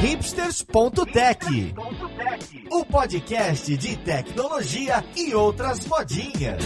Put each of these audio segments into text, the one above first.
hipsters.tech, o podcast de tecnologia e outras modinhas.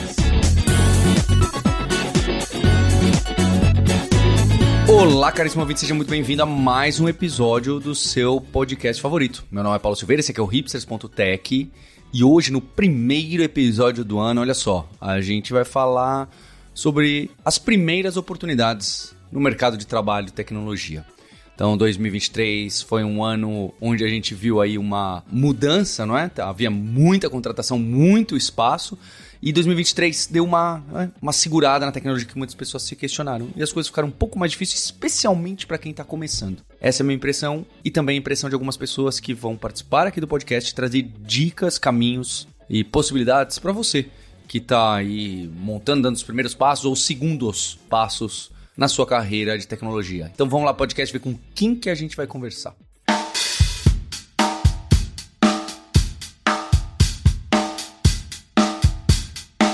Olá, caríssimo ouvinte, seja muito bem-vindo a mais um episódio do seu podcast favorito. Meu nome é Paulo Silveira, esse aqui é o hipsters.tech e hoje, no primeiro episódio do ano, olha só, a gente vai falar sobre as primeiras oportunidades no mercado de trabalho e tecnologia. Então, 2023 foi um ano onde a gente viu aí uma mudança, não é? Havia muita contratação, muito espaço. E 2023 deu uma, né, uma segurada na tecnologia que muitas pessoas se questionaram. E as coisas ficaram um pouco mais difíceis, especialmente para quem está começando. Essa é a minha impressão e também a impressão de algumas pessoas que vão participar aqui do podcast, trazer dicas, caminhos e possibilidades para você que está aí montando, dando os primeiros passos ou segundos passos na sua carreira de tecnologia. Então vamos lá, podcast, ver com quem que a gente vai conversar.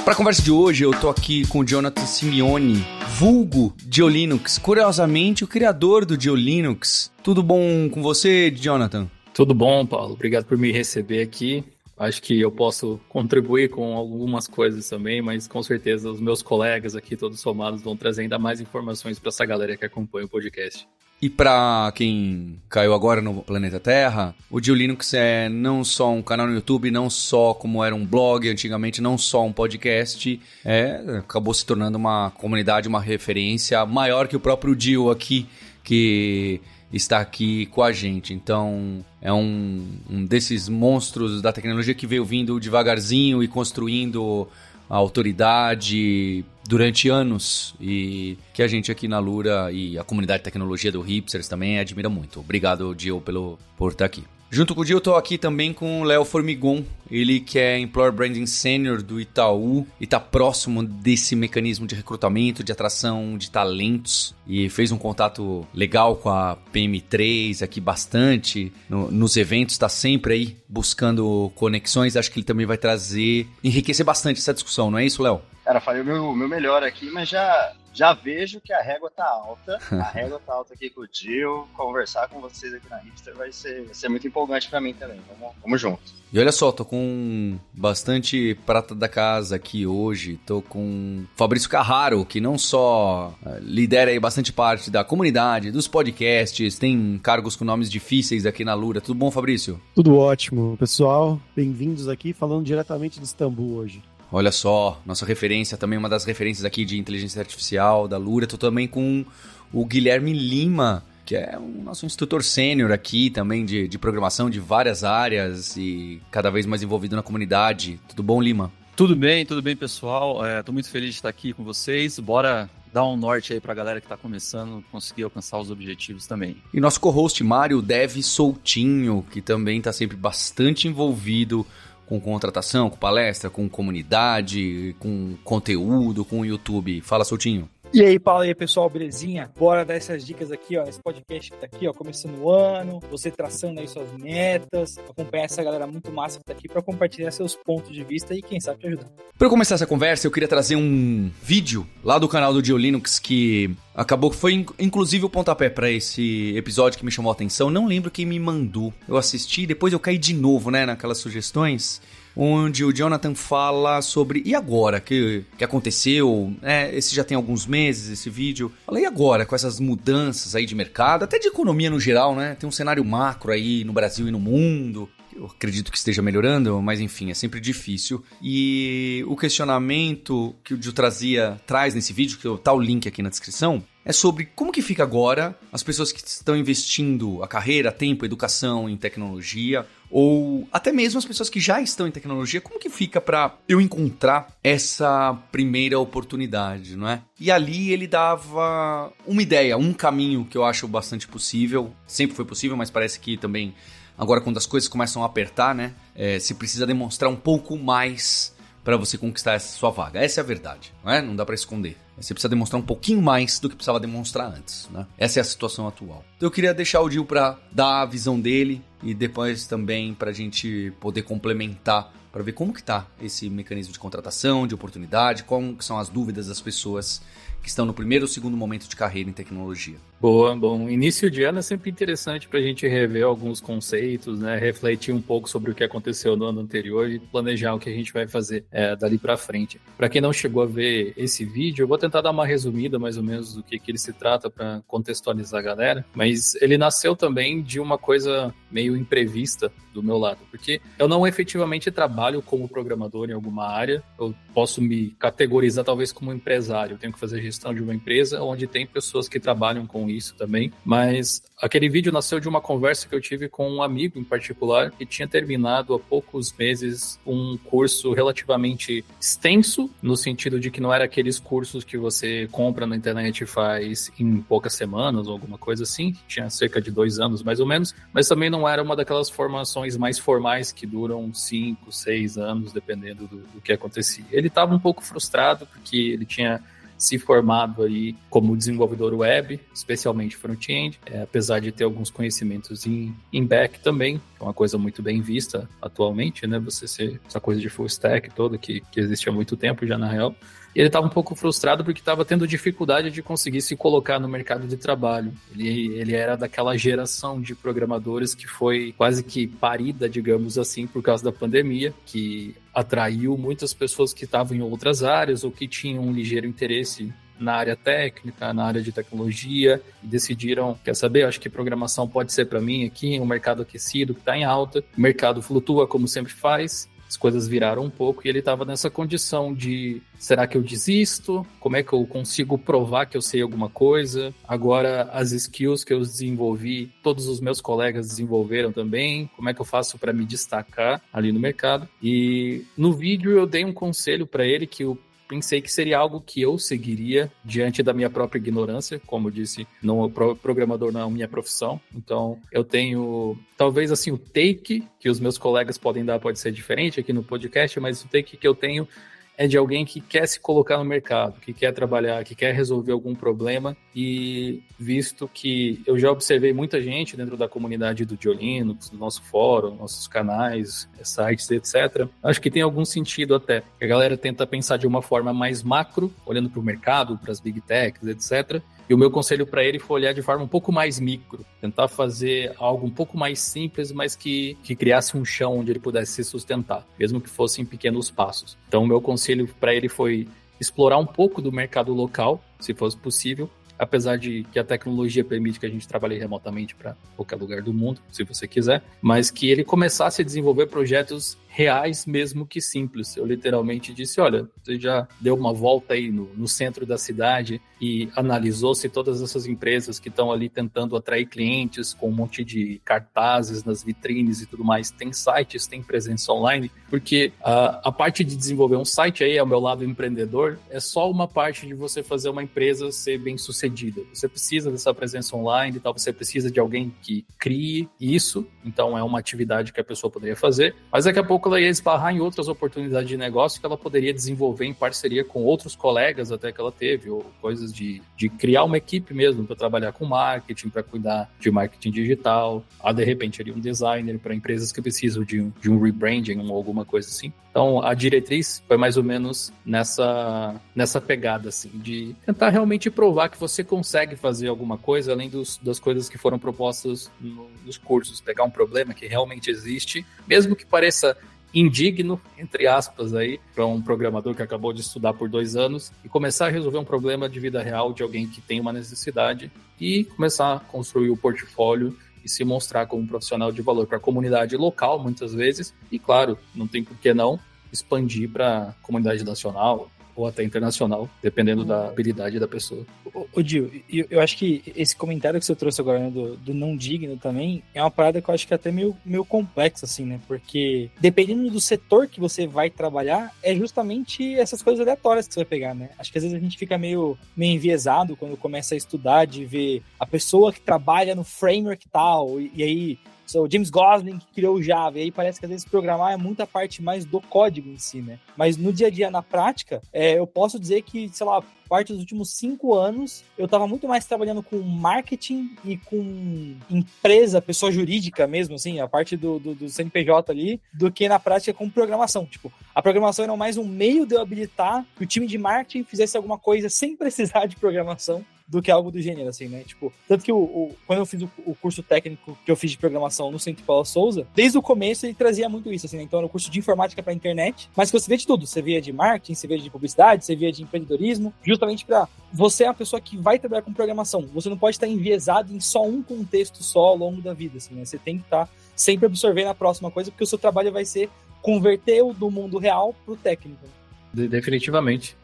Para a conversa de hoje, eu tô aqui com o Jonathan Simeone, vulgo Diolinux, curiosamente o criador do Diolinux. Tudo bom com você, Jonathan? Tudo bom, Paulo. Obrigado por me receber aqui. Acho que eu posso contribuir com algumas coisas também, mas com certeza os meus colegas aqui, todos somados, vão trazer ainda mais informações para essa galera que acompanha o podcast. E para quem caiu agora no planeta Terra, o Dio Linux é não só um canal no YouTube, não só como era um blog antigamente, não só um podcast, é, acabou se tornando uma comunidade, uma referência maior que o próprio Dio aqui, que está aqui com a gente. Então, é um, um desses monstros da tecnologia que veio vindo devagarzinho e construindo a autoridade durante anos e que a gente aqui na Lura e a comunidade de tecnologia do Hipsters também admira muito. Obrigado, Dio, pelo, por estar aqui. Junto com o Dio, eu tô aqui também com o Léo Formigon, ele que é Employer Branding Senior do Itaú e tá próximo desse mecanismo de recrutamento, de atração de talentos e fez um contato legal com a PM3 aqui bastante no, nos eventos, tá sempre aí buscando conexões. Acho que ele também vai trazer, enriquecer bastante essa discussão, não é isso, Léo? Cara, falei o meu, meu melhor aqui, mas já, já vejo que a régua tá alta. A régua tá alta aqui com o Dio. Conversar com vocês aqui na Hipster vai ser, vai ser muito empolgante para mim também. Vamos, vamos junto. E olha só, tô com bastante prata da casa aqui hoje. Tô com Fabrício Carraro, que não só eh, lidera aí bastante parte da comunidade, dos podcasts, tem cargos com nomes difíceis aqui na Lura. Tudo bom, Fabrício? Tudo ótimo, pessoal. Bem-vindos aqui, falando diretamente de Istambul hoje. Olha só, nossa referência, também uma das referências aqui de inteligência artificial da Lura. Tô também com o Guilherme Lima, que é o nosso instrutor sênior aqui também de, de programação de várias áreas e cada vez mais envolvido na comunidade. Tudo bom, Lima? Tudo bem, tudo bem, pessoal. Estou muito feliz de estar aqui com vocês. Bora dar um norte aí para a galera que está começando conseguir alcançar os objetivos também. E nosso co-host Mário Dev Soltinho, que também está sempre bastante envolvido com contratação, com palestra, com comunidade, com conteúdo, com YouTube. Fala, Soltinho. E aí, Paulo, e aí, pessoal, belezinha? Bora dar essas dicas aqui, ó, esse podcast que tá aqui, ó, começando o ano, você traçando aí suas metas, acompanhar essa galera muito massa que tá aqui para compartilhar seus pontos de vista e quem sabe te ajudar. Para começar essa conversa, eu queria trazer um vídeo lá do canal do Dio Linux que acabou que foi inclusive o pontapé para esse episódio que me chamou a atenção. Não lembro quem me mandou. Eu assisti, depois eu caí de novo, né, naquelas sugestões onde o Jonathan fala sobre e agora que, que aconteceu, é, esse já tem alguns meses esse vídeo. Fala e agora com essas mudanças aí de mercado, até de economia no geral, né? Tem um cenário macro aí no Brasil e no mundo. Eu acredito que esteja melhorando, mas enfim, é sempre difícil. E o questionamento que o Dio trazia, traz nesse vídeo, que tá o link aqui na descrição, é sobre como que fica agora as pessoas que estão investindo a carreira, tempo, educação em tecnologia, ou até mesmo as pessoas que já estão em tecnologia, como que fica para eu encontrar essa primeira oportunidade, não é? E ali ele dava uma ideia, um caminho que eu acho bastante possível, sempre foi possível, mas parece que também agora quando as coisas começam a apertar, né, é, se precisa demonstrar um pouco mais para você conquistar essa sua vaga. Essa é a verdade, não é? Não dá para esconder. Você precisa demonstrar um pouquinho mais do que precisava demonstrar antes, né? Essa é a situação atual. Então eu queria deixar o Dil para dar a visão dele e depois também para a gente poder complementar para ver como que tá esse mecanismo de contratação, de oportunidade, como que são as dúvidas das pessoas que estão no primeiro ou segundo momento de carreira em tecnologia. Boa, bom. Início de ano é sempre interessante para a gente rever alguns conceitos, né? Refletir um pouco sobre o que aconteceu no ano anterior e planejar o que a gente vai fazer é, dali para frente. Para quem não chegou a ver esse vídeo, eu vou tentar dar uma resumida mais ou menos do que, que ele se trata para contextualizar a galera. Mas ele nasceu também de uma coisa meio imprevista do meu lado, porque eu não efetivamente trabalho como programador em alguma área. Eu posso me categorizar talvez como empresário. Eu tenho que fazer gestão de uma empresa onde tem pessoas que trabalham com isso também. Mas aquele vídeo nasceu de uma conversa que eu tive com um amigo em particular que tinha terminado há poucos meses um curso relativamente extenso, no sentido de que não era aqueles cursos que você compra na internet e faz em poucas semanas ou alguma coisa assim, tinha cerca de dois anos mais ou menos, mas também não era uma daquelas formações mais formais que duram cinco, seis anos, dependendo do, do que acontecia. Ele estava um pouco frustrado porque ele tinha se formado aí como desenvolvedor web, especialmente front-end, é, apesar de ter alguns conhecimentos em, em back também, é uma coisa muito bem vista atualmente, né? Você ser essa coisa de full stack toda que, que existe há muito tempo já na real. Ele estava um pouco frustrado porque estava tendo dificuldade de conseguir se colocar no mercado de trabalho. Ele, ele era daquela geração de programadores que foi quase que parida, digamos assim, por causa da pandemia, que atraiu muitas pessoas que estavam em outras áreas ou que tinham um ligeiro interesse na área técnica, na área de tecnologia, e decidiram, quer saber, acho que programação pode ser para mim aqui, um mercado aquecido que está em alta, o mercado flutua como sempre faz, as coisas viraram um pouco e ele estava nessa condição de será que eu desisto? Como é que eu consigo provar que eu sei alguma coisa? Agora as skills que eu desenvolvi, todos os meus colegas desenvolveram também. Como é que eu faço para me destacar ali no mercado? E no vídeo eu dei um conselho para ele que o pensei que seria algo que eu seguiria diante da minha própria ignorância, como eu disse, não programador não é a minha profissão. Então, eu tenho talvez assim o take que os meus colegas podem dar pode ser diferente aqui no podcast, mas o take que eu tenho é de alguém que quer se colocar no mercado, que quer trabalhar, que quer resolver algum problema. E visto que eu já observei muita gente dentro da comunidade do Diolino, do nosso fórum, nossos canais, sites, etc., acho que tem algum sentido até. A galera tenta pensar de uma forma mais macro, olhando para o mercado, para as big techs, etc., e o meu conselho para ele foi olhar de forma um pouco mais micro, tentar fazer algo um pouco mais simples, mas que, que criasse um chão onde ele pudesse se sustentar, mesmo que fosse em pequenos passos. Então, o meu conselho para ele foi explorar um pouco do mercado local, se fosse possível, apesar de que a tecnologia permite que a gente trabalhe remotamente para qualquer lugar do mundo, se você quiser, mas que ele começasse a desenvolver projetos reais mesmo que simples. Eu literalmente disse: olha, você já deu uma volta aí no, no centro da cidade e analisou se todas essas empresas que estão ali tentando atrair clientes com um monte de cartazes nas vitrines e tudo mais, tem sites, tem presença online, porque a, a parte de desenvolver um site aí, ao meu lado empreendedor, é só uma parte de você fazer uma empresa ser bem sucedida. Você precisa dessa presença online e tal, você precisa de alguém que crie isso, então é uma atividade que a pessoa poderia fazer, mas daqui a pouco ela ia esbarrar em outras oportunidades de negócio que ela poderia desenvolver em parceria com outros colegas até que ela teve, ou coisas de, de criar uma equipe mesmo para trabalhar com marketing, para cuidar de marketing digital, a de repente ali um designer para empresas que precisam de um, de um rebranding ou alguma coisa assim. Então a diretriz foi mais ou menos nessa, nessa pegada assim, de tentar realmente provar que você consegue fazer alguma coisa além dos, das coisas que foram propostas no, nos cursos, pegar um problema que realmente existe, mesmo que pareça indigno, entre aspas, aí, para um programador que acabou de estudar por dois anos e começar a resolver um problema de vida real de alguém que tem uma necessidade e começar a construir o portfólio e se mostrar como um profissional de valor para a comunidade local, muitas vezes, e claro, não tem por que não expandir para a comunidade nacional, ou até internacional, dependendo da habilidade da pessoa. Ô, Dil, eu, eu acho que esse comentário que você trouxe agora, né, do, do, não digno também, é uma parada que eu acho que é até meio, meio complexa, assim, né? Porque dependendo do setor que você vai trabalhar, é justamente essas coisas aleatórias que você vai pegar, né? Acho que às vezes a gente fica meio, meio enviesado quando começa a estudar de ver a pessoa que trabalha no framework tal, e, e aí o James Gosling que criou o Java. E aí parece que às vezes programar é muita parte mais do código em si, né? Mas no dia a dia, na prática, é, eu posso dizer que, sei lá, parte dos últimos cinco anos, eu estava muito mais trabalhando com marketing e com empresa, pessoa jurídica mesmo, assim, a parte do, do, do CNPJ ali, do que na prática com programação. Tipo, a programação era mais um meio de eu habilitar que o time de marketing fizesse alguma coisa sem precisar de programação do que algo do gênero, assim, né? Tipo, tanto que o, o quando eu fiz o, o, curso técnico que eu fiz de programação no Centro Paulo Souza, desde o começo ele trazia muito isso, assim, né? Então era o curso de informática para internet, mas que você vê de tudo. Você via de marketing, você via de publicidade, você via de empreendedorismo, justamente para você é uma pessoa que vai trabalhar com programação. Você não pode estar enviesado em só um contexto só ao longo da vida, assim, né? Você tem que estar sempre absorvendo a próxima coisa, porque o seu trabalho vai ser converter o do mundo real pro técnico. Definitivamente.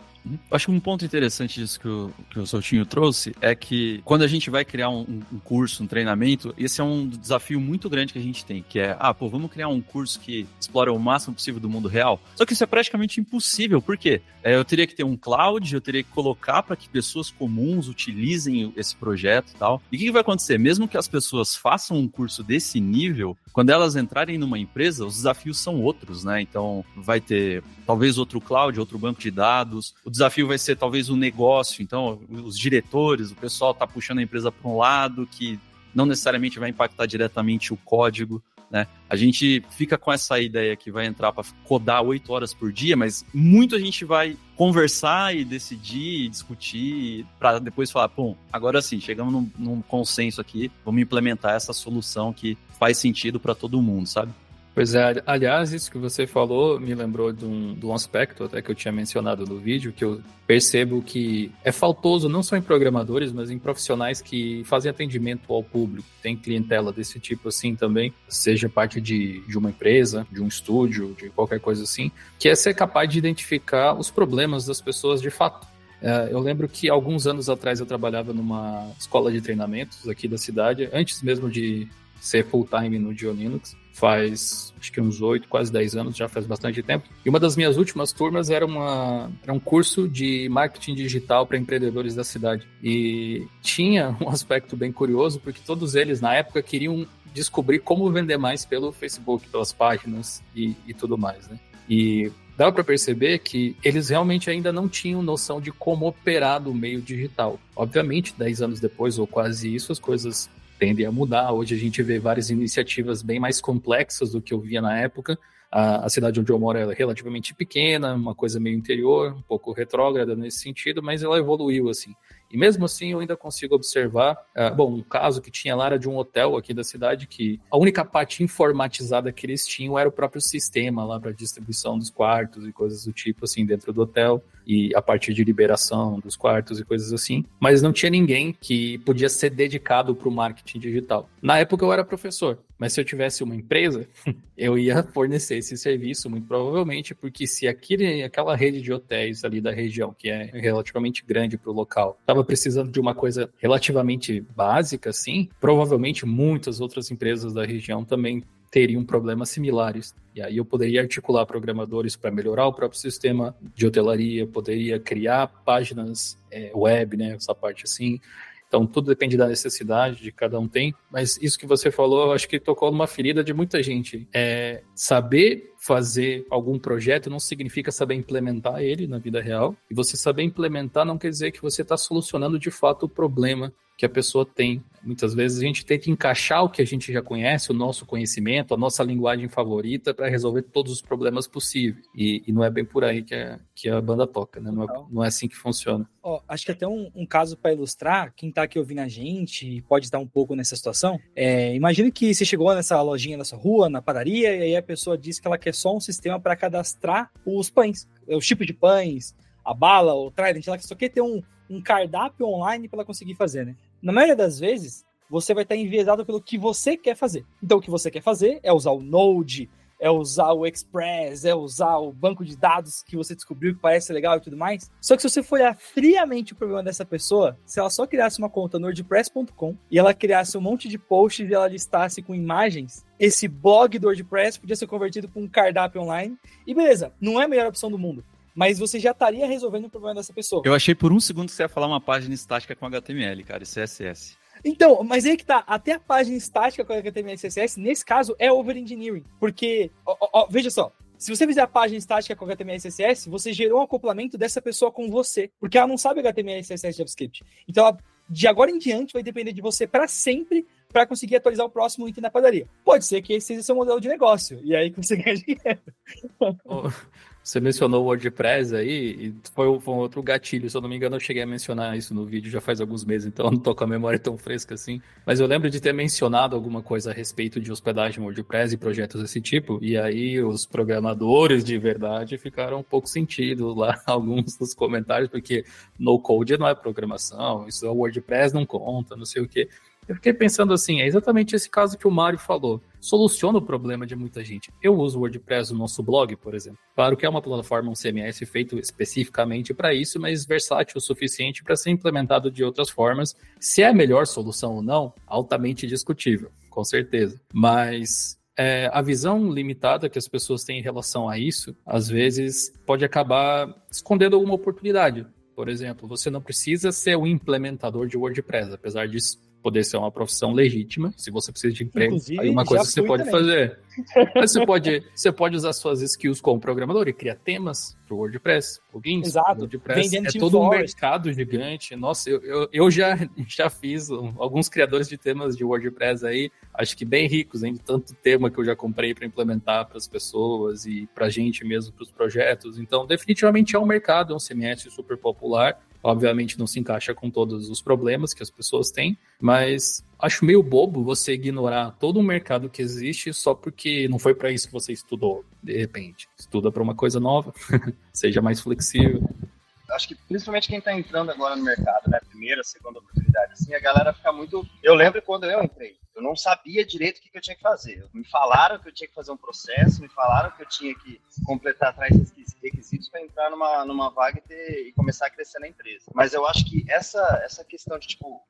Acho que um ponto interessante disso que o, que o Soutinho trouxe é que quando a gente vai criar um, um, curso, um treinamento, esse é um desafio muito grande que a gente tem, que é, ah, pô, vamos criar um curso que explora o máximo possível do mundo real. Só que isso é praticamente impossível, por quê? É, eu teria que ter um cloud, eu teria que colocar para que pessoas comuns utilizem esse projeto e tal. E o que, que vai acontecer? Mesmo que as pessoas façam um curso desse nível, quando elas entrarem numa empresa, os desafios são outros, né? Então, vai ter talvez outro cloud, outro banco de dados. O desafio vai ser talvez o negócio. Então, os diretores, o pessoal está puxando a empresa para um lado que não necessariamente vai impactar diretamente o código. Né? A gente fica com essa ideia que vai entrar para codar oito horas por dia, mas muito a gente vai conversar e decidir, e discutir, para depois falar, bom, agora sim, chegamos num, num consenso aqui, vamos implementar essa solução que faz sentido para todo mundo, sabe? Pois é, aliás, isso que você falou me lembrou de um, de um aspecto até que eu tinha mencionado no vídeo, que eu percebo que é faltoso não só em programadores, mas em profissionais que fazem atendimento ao público. Tem clientela desse tipo assim também, seja parte de, de uma empresa, de um estúdio, de qualquer coisa assim, que é ser capaz de identificar os problemas das pessoas de fato. É, eu lembro que alguns anos atrás eu trabalhava numa escola de treinamentos aqui da cidade, antes mesmo de ser full-time no Dio Linux faz acho que uns oito, quase dez anos, já faz bastante tempo. E uma das minhas últimas turmas era, uma, era um curso de marketing digital para empreendedores da cidade. E tinha um aspecto bem curioso, porque todos eles, na época, queriam descobrir como vender mais pelo Facebook, pelas páginas e, e tudo mais, né? E dava para perceber que eles realmente ainda não tinham noção de como operar do meio digital. Obviamente, dez anos depois, ou quase isso, as coisas tendem a mudar. Hoje a gente vê várias iniciativas bem mais complexas do que eu via na época. A, a cidade onde eu moro é relativamente pequena, uma coisa meio interior, um pouco retrógrada nesse sentido, mas ela evoluiu assim. E mesmo assim eu ainda consigo observar, uh, bom, um caso que tinha lá era de um hotel aqui da cidade que a única parte informatizada que eles tinham era o próprio sistema lá para distribuição dos quartos e coisas do tipo assim dentro do hotel e a partir de liberação dos quartos e coisas assim, mas não tinha ninguém que podia ser dedicado para o marketing digital. Na época eu era professor, mas se eu tivesse uma empresa, eu ia fornecer esse serviço, muito provavelmente, porque se aquele, aquela rede de hotéis ali da região, que é relativamente grande para o local, estava precisando de uma coisa relativamente básica, assim, provavelmente muitas outras empresas da região também teriam problemas similares. E aí eu poderia articular programadores para melhorar o próprio sistema de hotelaria, poderia criar páginas é, web, né, essa parte assim, então, tudo depende da necessidade de cada um tem. Mas isso que você falou, eu acho que tocou numa ferida de muita gente. É saber fazer algum projeto não significa saber implementar ele na vida real. E você saber implementar não quer dizer que você está solucionando de fato o problema que a pessoa tem. Muitas vezes a gente tenta encaixar o que a gente já conhece, o nosso conhecimento, a nossa linguagem favorita para resolver todos os problemas possíveis. E, e, não é bem por aí que a, que a banda toca, né? Não é, não é assim que funciona. Oh, acho que até um, um caso para ilustrar, quem está aqui ouvindo a gente pode estar um pouco nessa situação. É, imagine que você chegou nessa lojinha nessa rua, na padaria, e aí a pessoa diz que ela quer só um sistema para cadastrar os pães, os tipos de pães, a bala, o trident, ela só quer ter um, um cardápio online para conseguir fazer, né? Na maioria das vezes, você vai estar enviesado pelo que você quer fazer. Então, o que você quer fazer é usar o Node, é usar o Express, é usar o banco de dados que você descobriu que parece legal e tudo mais. Só que se você for olhar friamente o problema dessa pessoa, se ela só criasse uma conta no WordPress.com e ela criasse um monte de posts e ela listasse com imagens, esse blog do WordPress podia ser convertido para um cardápio online. E beleza, não é a melhor opção do mundo mas você já estaria resolvendo o problema dessa pessoa. Eu achei por um segundo que você ia falar uma página estática com HTML, cara, e CSS. Então, mas aí que tá, até a página estática com HTML e CSS, nesse caso, é over-engineering. Porque, ó, ó, veja só, se você fizer a página estática com HTML e CSS, você gerou um acoplamento dessa pessoa com você, porque ela não sabe HTML, CSS e JavaScript. Então, ela, de agora em diante, vai depender de você para sempre para conseguir atualizar o próximo item na padaria. Pode ser que esse seja seu modelo de negócio, e aí que você ganha dinheiro. Você mencionou o WordPress aí, e foi, foi um outro gatilho, se eu não me engano, eu cheguei a mencionar isso no vídeo já faz alguns meses, então eu não tô com a memória tão fresca assim. Mas eu lembro de ter mencionado alguma coisa a respeito de hospedagem WordPress e projetos desse tipo, e aí os programadores de verdade ficaram um pouco sentidos lá, alguns dos comentários, porque no code não é programação, isso é WordPress não conta, não sei o quê. Eu fiquei pensando assim, é exatamente esse caso que o Mário falou. Soluciona o problema de muita gente. Eu uso o WordPress no nosso blog, por exemplo. Claro que é uma plataforma, um CMS feito especificamente para isso, mas versátil o suficiente para ser implementado de outras formas. Se é a melhor solução ou não, altamente discutível, com certeza. Mas é, a visão limitada que as pessoas têm em relação a isso, às vezes pode acabar escondendo alguma oportunidade. Por exemplo, você não precisa ser o implementador de WordPress, apesar disso poder ser uma profissão legítima. Se você precisa de emprego, Inclusive, aí uma coisa que você pode também. fazer. Mas você pode, você pode usar suas skills como programador e criar temas para o WordPress, plugins. Exato. WordPress é todo um mercado gigante. Nossa, eu, eu, eu, já, já fiz alguns criadores de temas de WordPress aí, acho que bem ricos, hein, de tanto tema que eu já comprei para implementar para as pessoas e para a gente mesmo, para os projetos. Então, definitivamente é um mercado, é um CMS super popular Obviamente não se encaixa com todos os problemas que as pessoas têm, mas acho meio bobo você ignorar todo o mercado que existe só porque não foi para isso que você estudou, de repente. Estuda para uma coisa nova, seja mais flexível acho que principalmente quem está entrando agora no mercado, né? Primeira, segunda oportunidade, assim, a galera fica muito. Eu lembro quando eu entrei, eu não sabia direito o que, que eu tinha que fazer. Me falaram que eu tinha que fazer um processo, me falaram que eu tinha que completar atrás desses requisitos para entrar numa, numa vaga e, ter, e começar a crescer na empresa. Mas eu acho que essa, essa questão de, tipo,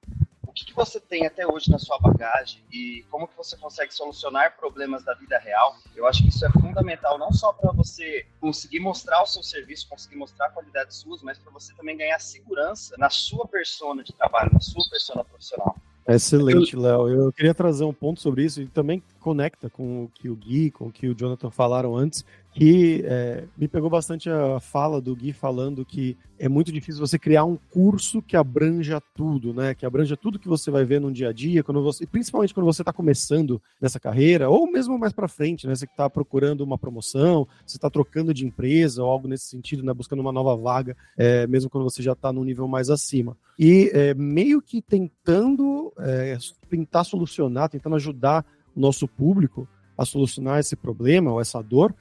o que, que você tem até hoje na sua bagagem e como que você consegue solucionar problemas da vida real, eu acho que isso é fundamental não só para você conseguir mostrar o seu serviço, conseguir mostrar a qualidade sua, mas para você também ganhar segurança na sua persona de trabalho, na sua persona profissional. Excelente, Léo. Eu queria trazer um ponto sobre isso e também conecta com o que o Gui, com o que o Jonathan falaram antes, que é, me pegou bastante a fala do Gui falando que é muito difícil você criar um curso que abranja tudo, né? Que abranja tudo que você vai ver no dia a dia, quando você, principalmente quando você está começando nessa carreira, ou mesmo mais para frente, né? Você que está procurando uma promoção, você está trocando de empresa ou algo nesse sentido, né? Buscando uma nova vaga, é, mesmo quando você já está num nível mais acima. E é, meio que tentando é, tentar solucionar, tentando ajudar o nosso público a solucionar esse problema ou essa dor,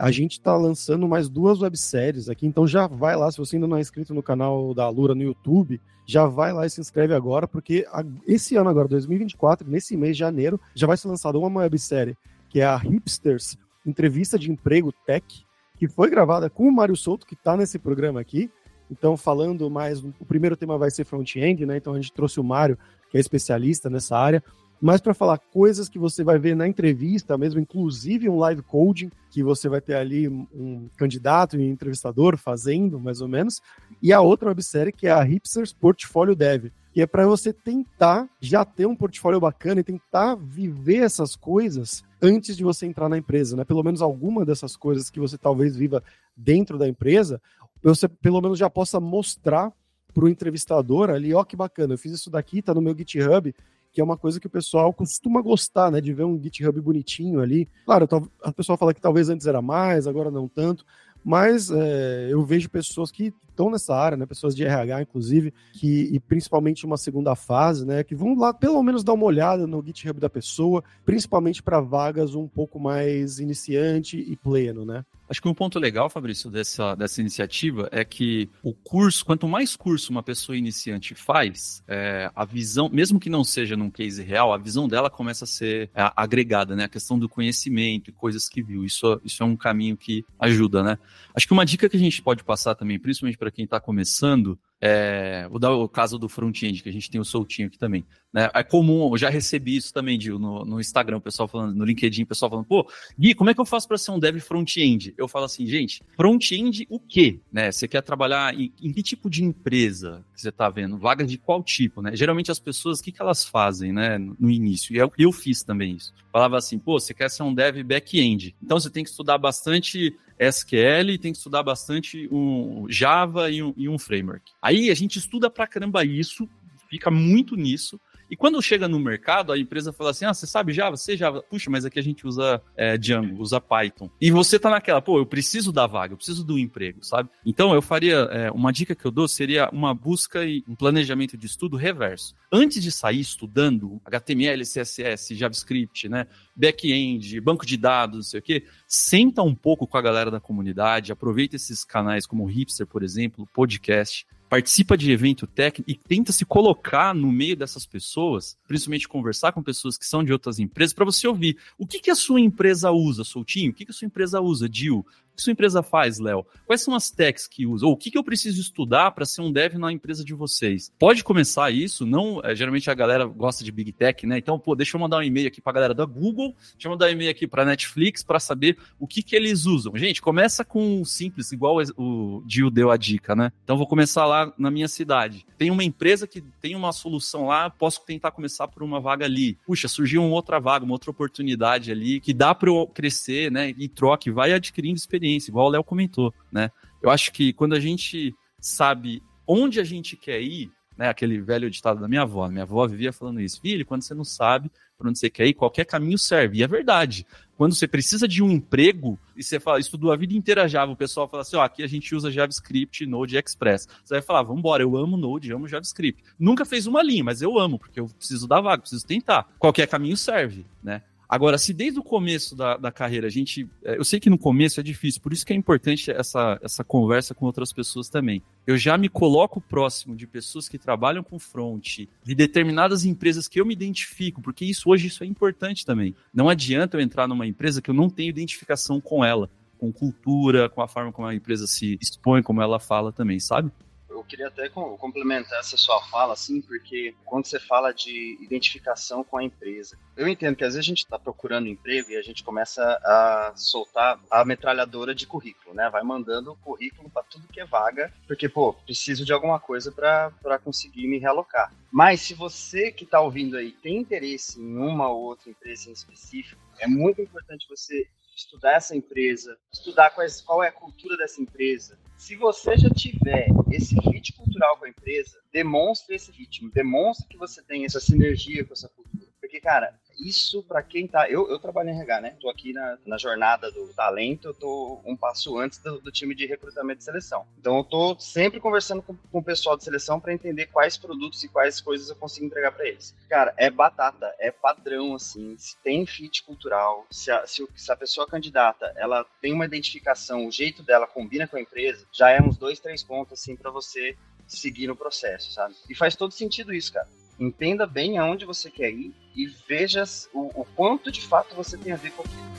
a gente está lançando mais duas webséries aqui, então já vai lá, se você ainda não é inscrito no canal da Lura no YouTube, já vai lá e se inscreve agora, porque esse ano agora, 2024, nesse mês de janeiro, já vai ser lançada uma websérie, que é a Hipsters Entrevista de Emprego Tech, que foi gravada com o Mário Souto, que está nesse programa aqui, então falando mais, o primeiro tema vai ser front-end, né, então a gente trouxe o Mário, que é especialista nessa área, mas para falar coisas que você vai ver na entrevista, mesmo inclusive um live coding, que você vai ter ali um candidato e um entrevistador fazendo, mais ou menos, e a outra websérie que é a Hipsters Portfolio Dev, que é para você tentar já ter um portfólio bacana e tentar viver essas coisas antes de você entrar na empresa, né? Pelo menos alguma dessas coisas que você talvez viva dentro da empresa, você pelo menos já possa mostrar para o entrevistador ali, ó, que bacana, eu fiz isso daqui, tá no meu GitHub, que é uma coisa que o pessoal costuma gostar, né? De ver um GitHub bonitinho ali. Claro, a pessoa fala que talvez antes era mais, agora não tanto, mas é, eu vejo pessoas que estão nessa área, né, pessoas de RH, inclusive, que, e principalmente uma segunda fase, né, que vão lá pelo menos dar uma olhada no GitHub da pessoa, principalmente para vagas um pouco mais iniciante e pleno, né? Acho que um ponto legal, Fabrício, dessa, dessa iniciativa é que o curso, quanto mais curso uma pessoa iniciante faz, é, a visão, mesmo que não seja num case real, a visão dela começa a ser é, agregada, né? A questão do conhecimento e coisas que viu. Isso, isso é um caminho que ajuda, né? Acho que uma dica que a gente pode passar também, principalmente para quem está começando, é, vou dar o caso do front-end, que a gente tem o soltinho aqui também. Né? É comum, eu já recebi isso também, Dil, no, no Instagram, o pessoal falando, no LinkedIn, o pessoal falando, pô, Gui, como é que eu faço para ser um dev front-end? Eu falo assim, gente, front-end o quê? Né? Você quer trabalhar em, em que tipo de empresa que você está vendo? Vagas de qual tipo, né? Geralmente as pessoas, o que, que elas fazem, né, no início? E eu, eu fiz também isso. Falava assim, pô, você quer ser um dev back-end, então você tem que estudar bastante SQL, tem que estudar bastante um Java e um, e um framework. Aí a gente estuda pra caramba isso, fica muito nisso, e quando chega no mercado, a empresa fala assim: ah, você sabe Java? Você Java? Puxa, mas aqui a gente usa é, Django, usa Python. E você tá naquela, pô, eu preciso da vaga, eu preciso do emprego, sabe? Então eu faria, é, uma dica que eu dou seria uma busca e um planejamento de estudo reverso. Antes de sair estudando HTML, CSS, JavaScript, né? Back-end, banco de dados, não sei o quê, senta um pouco com a galera da comunidade, aproveita esses canais como o Hipster, por exemplo, podcast participa de evento técnico e tenta se colocar no meio dessas pessoas, principalmente conversar com pessoas que são de outras empresas, para você ouvir. O que, que a sua empresa usa, Soltinho, o que, que a sua empresa usa, Dil, que sua empresa faz, Léo? Quais são as techs que usa? Ou o que, que eu preciso estudar para ser um dev na empresa de vocês? Pode começar isso, não. É, geralmente a galera gosta de Big Tech, né? Então, pô, deixa eu mandar um e-mail aqui para a galera da Google, deixa eu mandar um e-mail aqui para Netflix para saber o que, que eles usam. Gente, começa com o simples, igual o Gil deu a dica, né? Então, vou começar lá na minha cidade. Tem uma empresa que tem uma solução lá, posso tentar começar por uma vaga ali. Puxa, surgiu uma outra vaga, uma outra oportunidade ali que dá para eu crescer, né? E troque, vai adquirindo experiência experiência, igual o Léo comentou, né? Eu acho que quando a gente sabe onde a gente quer ir, né? Aquele velho ditado da minha avó, minha avó vivia falando isso, filho, quando você não sabe para onde você quer ir, qualquer caminho serve. E é verdade. Quando você precisa de um emprego e você fala, estudou a vida inteira Java, o pessoal fala assim, ó, aqui a gente usa JavaScript, Node Express. Você vai falar, vamos embora, eu amo Node, amo JavaScript. Nunca fez uma linha, mas eu amo, porque eu preciso da vaga, preciso tentar. Qualquer caminho serve, né? Agora, se desde o começo da, da carreira a gente. É, eu sei que no começo é difícil, por isso que é importante essa, essa conversa com outras pessoas também. Eu já me coloco próximo de pessoas que trabalham com front, de determinadas empresas que eu me identifico, porque isso hoje isso é importante também. Não adianta eu entrar numa empresa que eu não tenho identificação com ela, com cultura, com a forma como a empresa se expõe, como ela fala também, sabe? Eu queria até complementar essa sua fala, assim, porque quando você fala de identificação com a empresa, eu entendo que às vezes a gente está procurando emprego e a gente começa a soltar a metralhadora de currículo, né? Vai mandando currículo para tudo que é vaga, porque, pô, preciso de alguma coisa para conseguir me realocar. Mas se você que está ouvindo aí tem interesse em uma ou outra empresa em específico, é muito importante você estudar essa empresa, estudar quais, qual é a cultura dessa empresa, se você já tiver esse fit cultural com a empresa, demonstre esse ritmo, demonstre que você tem essa sinergia com essa cultura. Porque, cara, isso para quem tá. Eu, eu trabalho em RH, né? Tô aqui na, na jornada do talento, eu tô um passo antes do, do time de recrutamento e seleção. Então eu tô sempre conversando com, com o pessoal de seleção para entender quais produtos e quais coisas eu consigo entregar para eles. Cara, é batata, é padrão, assim. Se tem fit cultural, se a, se, se a pessoa candidata ela tem uma identificação, o jeito dela combina com a empresa, já é uns dois, três pontos, assim, para você seguir no processo, sabe? E faz todo sentido isso, cara. Entenda bem aonde você quer ir e veja o, o quanto de fato você tem a ver com aquilo.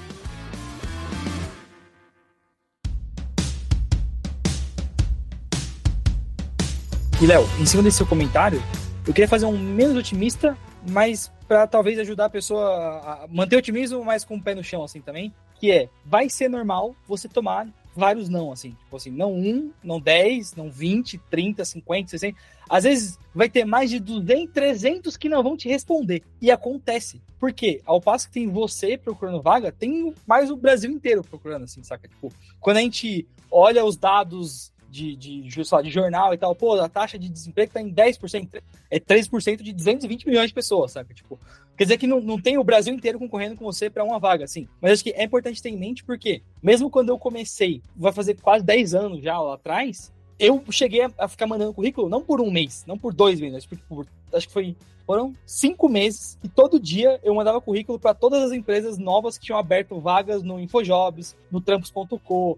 E Léo, em cima desse seu comentário, eu queria fazer um menos otimista, mas para talvez ajudar a pessoa a manter o otimismo, mas com o pé no chão assim também, que é, vai ser normal você tomar vários não, assim. Tipo assim, não um, não 10, não 20, 30, 50, 60. Às vezes vai ter mais de 200, 300 que não vão te responder. E acontece. Por quê? Ao passo que tem você procurando vaga, tem mais o Brasil inteiro procurando, assim, saca? Tipo, quando a gente olha os dados de, de, de, de jornal e tal, pô, a taxa de desemprego tá em 10%. É 3% de 220 milhões de pessoas, saca? Tipo, quer dizer que não, não tem o Brasil inteiro concorrendo com você para uma vaga, assim. Mas acho que é importante ter em mente porque, mesmo quando eu comecei, vai fazer quase 10 anos já lá atrás, eu cheguei a ficar mandando currículo não por um mês, não por dois meses, por, por acho que foi foram cinco meses e todo dia eu mandava currículo para todas as empresas novas que tinham aberto vagas no Infojobs, no Trampos.com,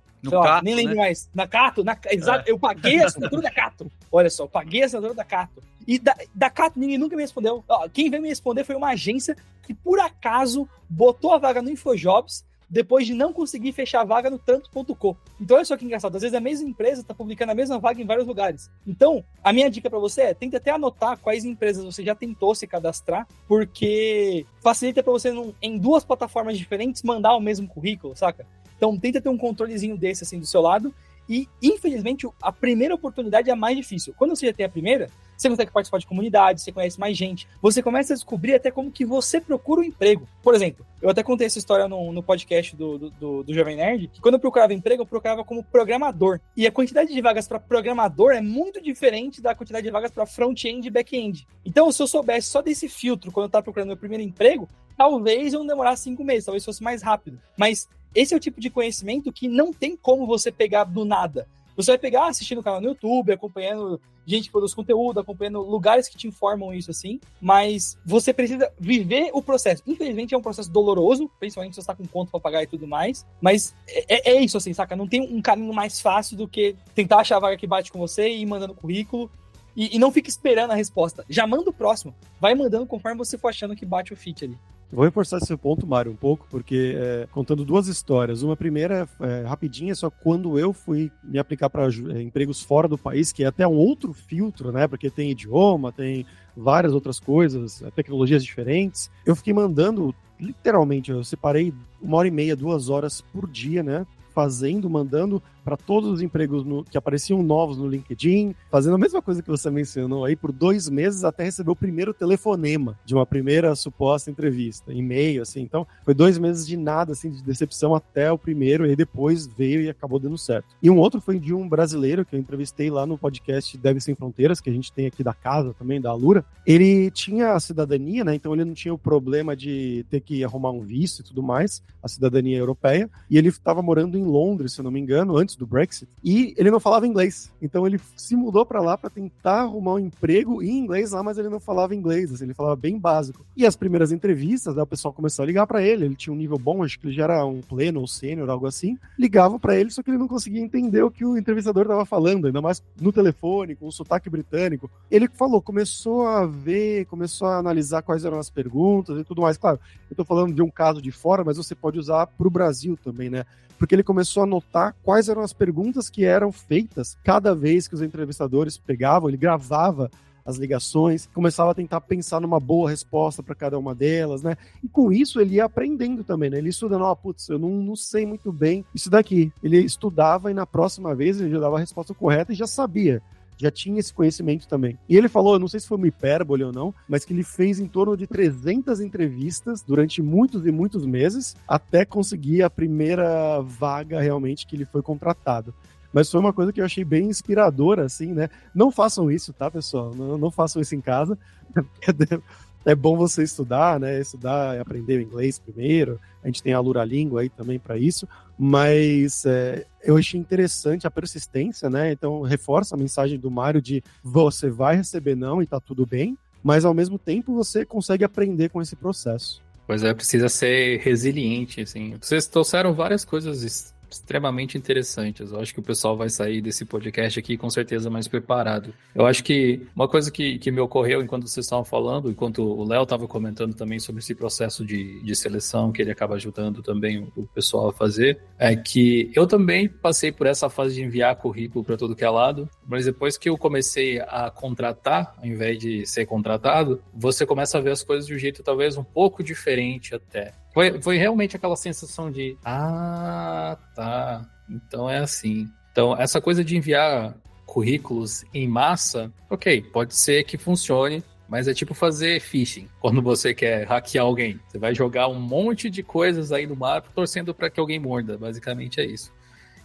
nem lembro né? mais. Na Cato, na, exato, é. eu paguei a assinatura da Cato. Olha só, paguei a assinatura da Cato. E da, da Cato ninguém nunca me respondeu. Ó, quem veio me responder foi uma agência que por acaso botou a vaga no Infojobs depois de não conseguir fechar a vaga no tanto.com. Então olha só que engraçado, às vezes a mesma empresa está publicando a mesma vaga em vários lugares. Então, a minha dica para você é, tente até anotar quais empresas você já tentou se cadastrar, porque facilita para você em duas plataformas diferentes mandar o mesmo currículo, saca? Então tenta ter um controlezinho desse assim do seu lado e, infelizmente, a primeira oportunidade é a mais difícil. Quando você já tem a primeira, você consegue participar de comunidades, você conhece mais gente, você começa a descobrir até como que você procura um emprego. Por exemplo, eu até contei essa história no, no podcast do, do, do, do, Jovem Nerd, que quando eu procurava emprego, eu procurava como programador. E a quantidade de vagas para programador é muito diferente da quantidade de vagas para front-end e back-end. Então, se eu soubesse só desse filtro quando eu estava procurando meu primeiro emprego, talvez eu não demorasse cinco meses, talvez fosse mais rápido. Mas esse é o tipo de conhecimento que não tem como você pegar do nada. Você vai pegar assistindo o canal no YouTube, acompanhando gente que produz conteúdo, acompanhando lugares que te informam isso assim, mas você precisa viver o processo. Infelizmente é um processo doloroso, principalmente se você está com conta para pagar e tudo mais, mas é, é, isso assim, saca? Não tem um caminho mais fácil do que tentar achar a vaga que bate com você e ir mandando currículo. E, e não fique esperando a resposta. Já manda o próximo. Vai mandando conforme você for achando que bate o fit ali. Vou reforçar esse ponto, Mário, um pouco, porque é, contando duas histórias. Uma primeira, é, rapidinha, só quando eu fui me aplicar para é, empregos fora do país, que é até um outro filtro, né? Porque tem idioma, tem várias outras coisas, é, tecnologias diferentes. Eu fiquei mandando, literalmente, eu separei uma hora e meia, duas horas por dia, né? Fazendo, mandando para todos os empregos no, que apareciam novos no LinkedIn, fazendo a mesma coisa que você mencionou aí por dois meses até receber o primeiro telefonema de uma primeira suposta entrevista, e-mail, assim. Então, foi dois meses de nada, assim, de decepção até o primeiro, e depois veio e acabou dando certo. E um outro foi de um brasileiro que eu entrevistei lá no podcast Deve Sem Fronteiras, que a gente tem aqui da casa também, da Alura. Ele tinha a cidadania, né? Então ele não tinha o problema de ter que arrumar um visto e tudo mais, a cidadania europeia, e ele estava morando em Londres, se eu não me engano, antes antes do Brexit, e ele não falava inglês. Então ele se mudou para lá para tentar arrumar um emprego em inglês lá, mas ele não falava inglês, assim, ele falava bem básico. E as primeiras entrevistas, né, o pessoal começou a ligar para ele, ele tinha um nível bom, acho que ele já era um pleno ou sênior, algo assim. Ligavam para ele, só que ele não conseguia entender o que o entrevistador estava falando, ainda mais no telefone, com o sotaque britânico. Ele falou, começou a ver, começou a analisar quais eram as perguntas e tudo mais. Claro, eu tô falando de um caso de fora, mas você pode usar para o Brasil também, né? Porque ele começou a notar quais eram as perguntas que eram feitas cada vez que os entrevistadores pegavam, ele gravava as ligações, começava a tentar pensar numa boa resposta para cada uma delas, né? E com isso ele ia aprendendo também, né? Ele estudando, ó, oh, putz, eu não, não sei muito bem isso daqui. Ele estudava e na próxima vez ele já dava a resposta correta e já sabia já tinha esse conhecimento também. E ele falou, eu não sei se foi uma hipérbole ou não, mas que ele fez em torno de 300 entrevistas durante muitos e muitos meses até conseguir a primeira vaga realmente que ele foi contratado. Mas foi uma coisa que eu achei bem inspiradora, assim, né? Não façam isso, tá, pessoal? Não, não façam isso em casa. é bom você estudar, né? Estudar e aprender o inglês primeiro. A gente tem a Lura Língua aí também para isso. Mas é, eu achei interessante a persistência, né? Então reforça a mensagem do Mário de você vai receber não e tá tudo bem, mas ao mesmo tempo você consegue aprender com esse processo. Pois é, precisa ser resiliente, assim. Vocês trouxeram várias coisas extremamente interessantes. Eu acho que o pessoal vai sair desse podcast aqui com certeza mais preparado. Eu acho que uma coisa que, que me ocorreu enquanto vocês estavam falando, enquanto o Léo estava comentando também sobre esse processo de, de seleção que ele acaba ajudando também o pessoal a fazer, é que eu também passei por essa fase de enviar currículo para todo que é lado, mas depois que eu comecei a contratar, ao invés de ser contratado, você começa a ver as coisas de um jeito talvez um pouco diferente até. Foi, foi realmente aquela sensação de, ah, tá, então é assim. Então, essa coisa de enviar currículos em massa, ok, pode ser que funcione, mas é tipo fazer phishing. Quando você quer hackear alguém, você vai jogar um monte de coisas aí no mapa torcendo para que alguém morda. Basicamente é isso.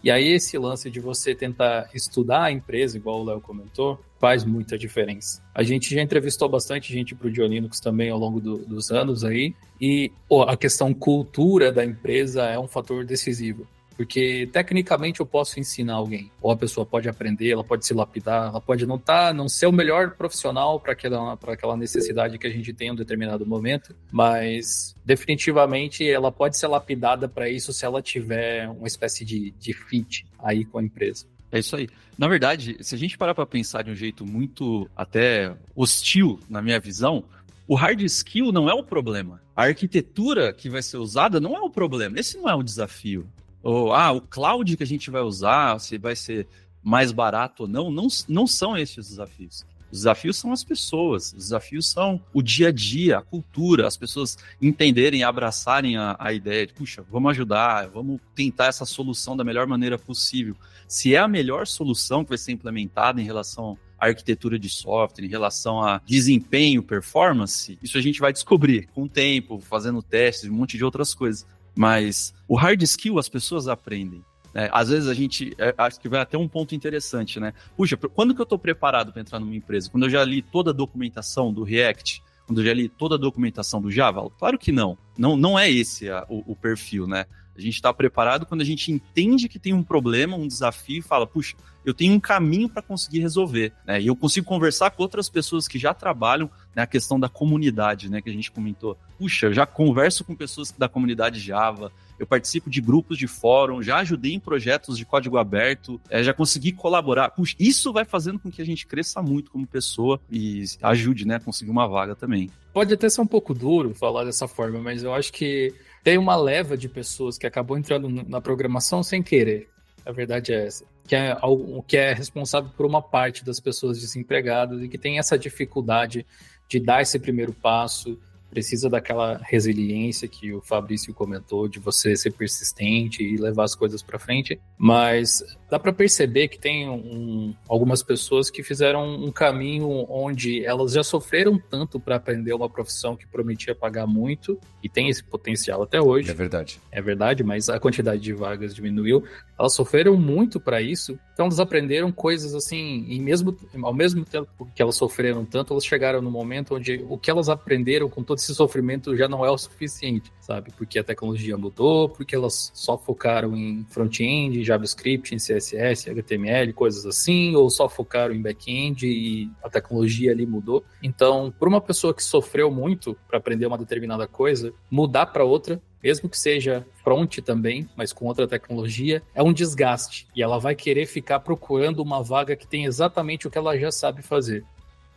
E aí esse lance de você tentar estudar a empresa, igual o Léo comentou, faz muita diferença. A gente já entrevistou bastante gente para o Diolinux também ao longo do, dos anos aí, e a questão cultura da empresa é um fator decisivo. Porque tecnicamente eu posso ensinar alguém, ou a pessoa pode aprender, ela pode se lapidar, ela pode não tá, não ser o melhor profissional para aquela, aquela necessidade que a gente tem em um determinado momento, mas definitivamente ela pode ser lapidada para isso se ela tiver uma espécie de, de fit aí com a empresa. É isso aí. Na verdade, se a gente parar para pensar de um jeito muito até hostil, na minha visão, O hard skill não é o problema. A arquitetura que vai ser usada não é o problema. Esse não é o desafio. Ou, ah, o cloud que a gente vai usar, se vai ser mais barato ou não, não, não são esses os desafios. Os desafios são as pessoas, os desafios são o dia a dia, a cultura, as pessoas entenderem, abraçarem a, a ideia de, puxa, vamos ajudar, vamos tentar essa solução da melhor maneira possível. Se é a melhor solução que vai ser implementada em relação à arquitetura de software, em relação a desempenho, performance, isso a gente vai descobrir com o tempo, fazendo testes, um monte de outras coisas. Mas o hard skill as pessoas aprendem. É, às vezes a gente é, acho que vai até um ponto interessante, né? Puxa, quando que eu estou preparado para entrar numa empresa? Quando eu já li toda a documentação do React, quando eu já li toda a documentação do Java? Claro que não. Não, não é esse a, o, o, perfil, né? A gente está preparado quando a gente entende que tem um problema, um desafio e fala, puxa, eu tenho um caminho para conseguir resolver, né? E eu consigo conversar com outras pessoas que já trabalham né, questão da comunidade, né? Que a gente comentou. Puxa, eu já converso com pessoas da comunidade Java, eu participo de grupos de fórum, já ajudei em projetos de código aberto, é, já consegui colaborar. Puxa, isso vai fazendo com que a gente cresça muito como pessoa e ajude, né, a conseguir uma vaga também. Pode até ser um pouco duro falar dessa forma, mas eu acho que tem uma leva de pessoas que acabou entrando na programação sem querer. A verdade é essa. Que é, algo, que é responsável por uma parte das pessoas desempregadas e que tem essa dificuldade de dar esse primeiro passo, precisa daquela resiliência que o Fabrício comentou, de você ser persistente e levar as coisas para frente. Mas dá para perceber que tem um, algumas pessoas que fizeram um caminho onde elas já sofreram tanto para aprender uma profissão que prometia pagar muito e tem esse potencial até hoje. É verdade. É verdade, mas a quantidade de vagas diminuiu. Elas sofreram muito para isso, então elas aprenderam coisas assim, e mesmo ao mesmo tempo que elas sofreram tanto, elas chegaram no momento onde o que elas aprenderam com todo esse sofrimento já não é o suficiente, sabe? Porque a tecnologia mudou, porque elas só focaram em front-end, JavaScript, em CSS, HTML, coisas assim, ou só focaram em back-end e a tecnologia ali mudou. Então, para uma pessoa que sofreu muito para aprender uma determinada coisa, mudar para outra mesmo que seja front também, mas com outra tecnologia, é um desgaste. E ela vai querer ficar procurando uma vaga que tem exatamente o que ela já sabe fazer.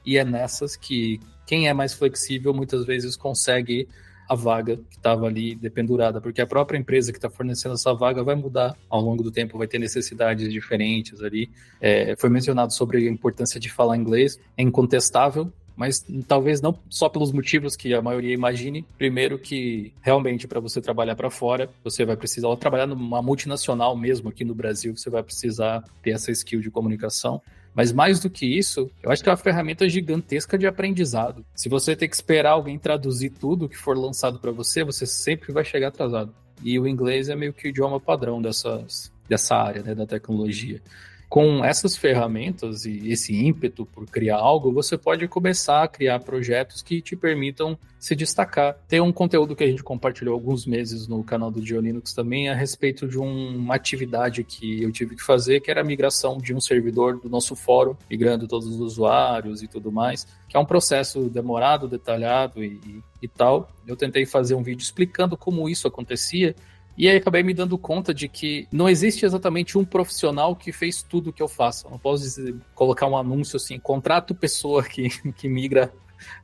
E é nessas que quem é mais flexível muitas vezes consegue a vaga que estava ali dependurada, porque a própria empresa que está fornecendo essa vaga vai mudar ao longo do tempo, vai ter necessidades diferentes ali. É, foi mencionado sobre a importância de falar inglês, é incontestável, mas talvez não só pelos motivos que a maioria imagine. Primeiro que realmente para você trabalhar para fora, você vai precisar trabalhar numa multinacional mesmo aqui no Brasil, você vai precisar ter essa skill de comunicação. Mas mais do que isso, eu acho que é uma ferramenta gigantesca de aprendizado. Se você tem que esperar alguém traduzir tudo que for lançado para você, você sempre vai chegar atrasado. E o inglês é meio que o idioma padrão dessas, dessa área né, da tecnologia com essas ferramentas e esse ímpeto por criar algo, você pode começar a criar projetos que te permitam se destacar. Tem um conteúdo que a gente compartilhou alguns meses no canal do Geolinux também a respeito de um, uma atividade que eu tive que fazer, que era a migração de um servidor do nosso fórum, migrando todos os usuários e tudo mais, que é um processo demorado, detalhado e, e, e tal. Eu tentei fazer um vídeo explicando como isso acontecia e aí acabei me dando conta de que não existe exatamente um profissional que fez tudo que eu faço. Não posso dizer, colocar um anúncio assim, contrato pessoa que, que migra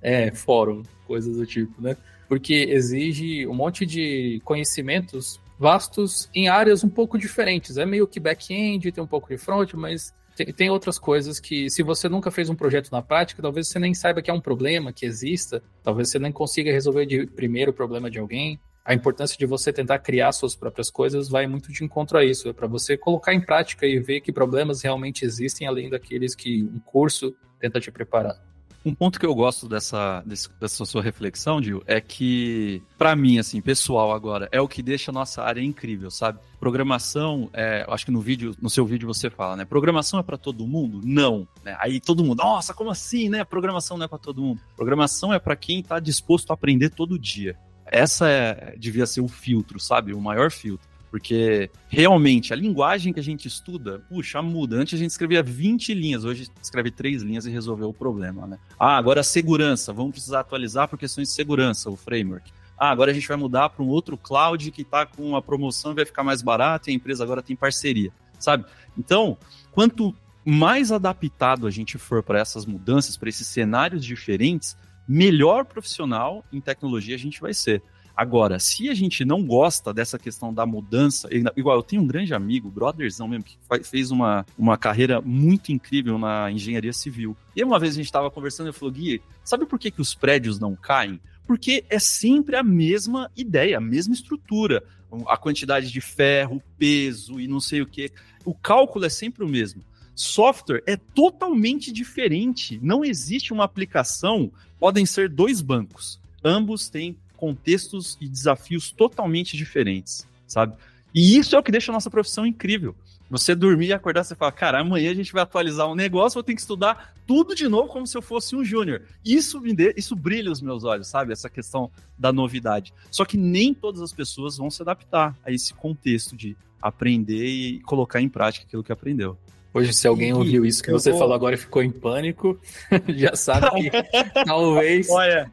é, fórum, coisas do tipo, né? Porque exige um monte de conhecimentos vastos em áreas um pouco diferentes. É meio que back-end, tem um pouco de front, mas tem, tem, outras coisas que, se você nunca fez um projeto na prática, talvez você nem saiba que é um problema, que exista, talvez você nem consiga resolver de primeiro o problema de alguém a importância de você tentar criar suas próprias coisas vai muito de encontro a isso, é para você colocar em prática e ver que problemas realmente existem além daqueles que um curso tenta te preparar. Um ponto que eu gosto dessa, dessa sua reflexão, Gil, é que, para mim, assim, pessoal agora, é o que deixa a nossa área incrível, sabe? Programação, é, acho que no vídeo, no seu vídeo você fala, né? Programação é para todo mundo? Não. Né? Aí todo mundo, nossa, como assim, né? Programação não é para todo mundo. Programação é para quem está disposto a aprender todo dia. Essa é, devia ser o filtro, sabe? O maior filtro. Porque realmente a linguagem que a gente estuda, puxa, muda. Antes a gente escrevia 20 linhas, hoje escreve 3 linhas e resolveu o problema, né? Ah, agora segurança, vamos precisar atualizar por questões de segurança, o framework. Ah, agora a gente vai mudar para um outro cloud que está com uma promoção e vai ficar mais barato e a empresa agora tem parceria, sabe? Então, quanto mais adaptado a gente for para essas mudanças, para esses cenários diferentes, melhor profissional em tecnologia a gente vai ser. Agora, se a gente não gosta dessa questão da mudança, igual eu tenho um grande amigo, brotherzão mesmo, que fez uma, uma carreira muito incrível na engenharia civil. E uma vez a gente estava conversando e falou, Gui, sabe por que, que os prédios não caem? Porque é sempre a mesma ideia, a mesma estrutura. A quantidade de ferro, peso e não sei o que. O cálculo é sempre o mesmo software é totalmente diferente. Não existe uma aplicação, podem ser dois bancos. Ambos têm contextos e desafios totalmente diferentes, sabe? E isso é o que deixa a nossa profissão incrível. Você dormir e acordar, você fala, cara, amanhã a gente vai atualizar um negócio, vou ter que estudar tudo de novo como se eu fosse um júnior. Isso isso brilha os meus olhos, sabe? Essa questão da novidade. Só que nem todas as pessoas vão se adaptar a esse contexto de aprender e colocar em prática aquilo que aprendeu. Hoje, se alguém ouviu isso que você vou... falou agora e ficou em pânico, já sabe que talvez. Olha,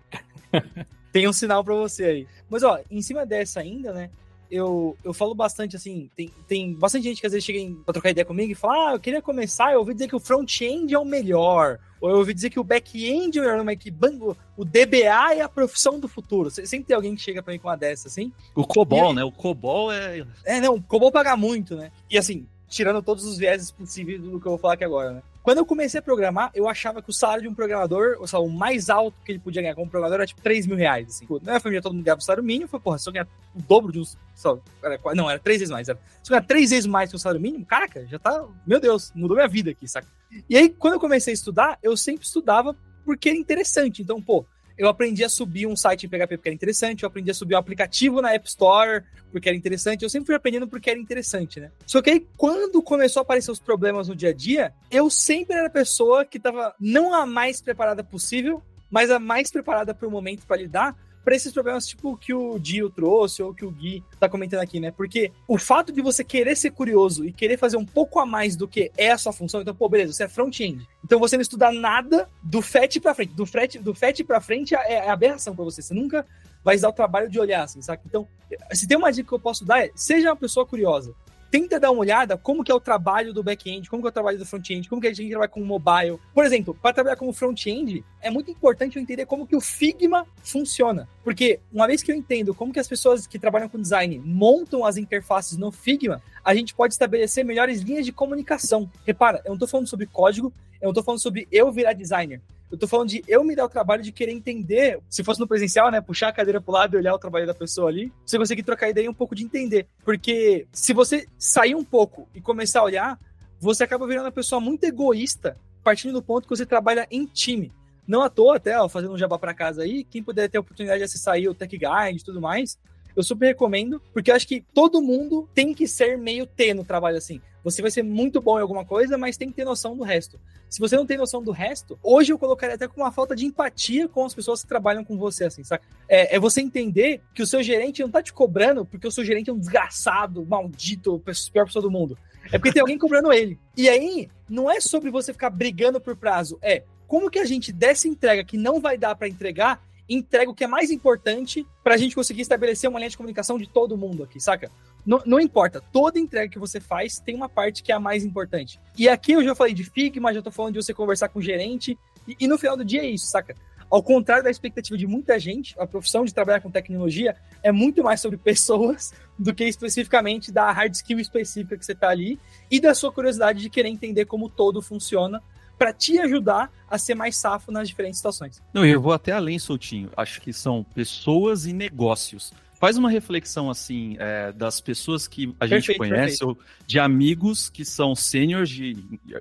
tem um sinal para você aí. Mas, ó, em cima dessa ainda, né? Eu, eu falo bastante assim, tem, tem bastante gente que às vezes chega em, pra trocar ideia comigo e fala: Ah, eu queria começar, eu ouvi dizer que o front-end é o melhor. Ou eu ouvi dizer que o back-end é o melhor, mas que o DBA é a profissão do futuro. Sempre tem alguém que chega pra mim com uma dessa, assim. O COBOL, né? O COBOL é. É, não, o COBOL paga muito, né? E assim, tirando todos os vieses possíveis do que eu vou falar aqui agora, né? Quando eu comecei a programar, eu achava que o salário de um programador, o mais alto que ele podia ganhar como programador era tipo 3 mil reais. Assim. Na minha família todo mundo ganhava o salário mínimo, foi, porra, se eu ganhar o dobro de um. Só, era, não, era três vezes mais. Era, se eu ganhar três vezes mais que o salário mínimo, caraca, já tá. Meu Deus, mudou minha vida aqui, saca? E aí, quando eu comecei a estudar, eu sempre estudava porque era interessante. Então, pô, eu aprendi a subir um site em PHP porque era interessante, eu aprendi a subir um aplicativo na App Store porque era interessante, eu sempre fui aprendendo porque era interessante, né? Só que aí, quando começou a aparecer os problemas no dia a dia, eu sempre era a pessoa que estava não a mais preparada possível, mas a mais preparada para o momento para lidar, para esses problemas tipo que o Dio trouxe ou que o Gui tá comentando aqui, né? Porque o fato de você querer ser curioso e querer fazer um pouco a mais do que é a sua função, então, pô, beleza, você é front-end. Então você não estuda nada do FET para frente. Do FET, do FET para frente é, é aberração para você. Você nunca vai dar o trabalho de olhar, assim, saca? Então, se tem uma dica que eu posso dar é, seja uma pessoa curiosa tenta dar uma olhada como que é o trabalho do back-end, como que é o trabalho do front-end, como que a gente trabalha com mobile. Por exemplo, para trabalhar como front-end, é muito importante eu entender como que o Figma funciona. Porque uma vez que eu entendo como que as pessoas que trabalham com design montam as interfaces no Figma, a gente pode estabelecer melhores linhas de comunicação. Repara, eu não estou falando sobre código, eu não estou falando sobre eu virar designer. Eu tô falando de eu me dar o trabalho de querer entender, se fosse no presencial, né? Puxar a cadeira pro lado e olhar o trabalho da pessoa ali, você conseguir trocar ideia um pouco de entender. Porque se você sair um pouco e começar a olhar, você acaba virando uma pessoa muito egoísta, partindo do ponto que você trabalha em time. Não à toa, até, ó, fazendo um jabá para casa aí, quem puder ter a oportunidade de acessar aí o Tech Guide e tudo mais, eu super recomendo, porque eu acho que todo mundo tem que ser meio T no trabalho assim. Você vai ser muito bom em alguma coisa, mas tem que ter noção do resto. Se você não tem noção do resto, hoje eu colocaria até com uma falta de empatia com as pessoas que trabalham com você, assim, saca? É, é você entender que o seu gerente não tá te cobrando porque o seu gerente é um desgraçado, maldito, pior pessoa do mundo. É porque tem alguém cobrando ele. E aí, não é sobre você ficar brigando por prazo, é como que a gente dessa entrega que não vai dar para entregar, entrega o que é mais importante para a gente conseguir estabelecer uma linha de comunicação de todo mundo aqui, saca? Não, não, importa, toda entrega que você faz tem uma parte que é a mais importante. E aqui eu já falei de Figma, já tô falando de você conversar com o gerente, e, e no final do dia é isso, saca? Ao contrário da expectativa de muita gente, a profissão de trabalhar com tecnologia é muito mais sobre pessoas do que especificamente da hard skill específica que você está ali e da sua curiosidade de querer entender como todo funciona para te ajudar a ser mais safo nas diferentes situações. Não, eu vou até além, Soltinho. Acho que são pessoas e negócios faz uma reflexão assim é, das pessoas que a gente conhece, perfeito. ou de amigos que são sêniores de,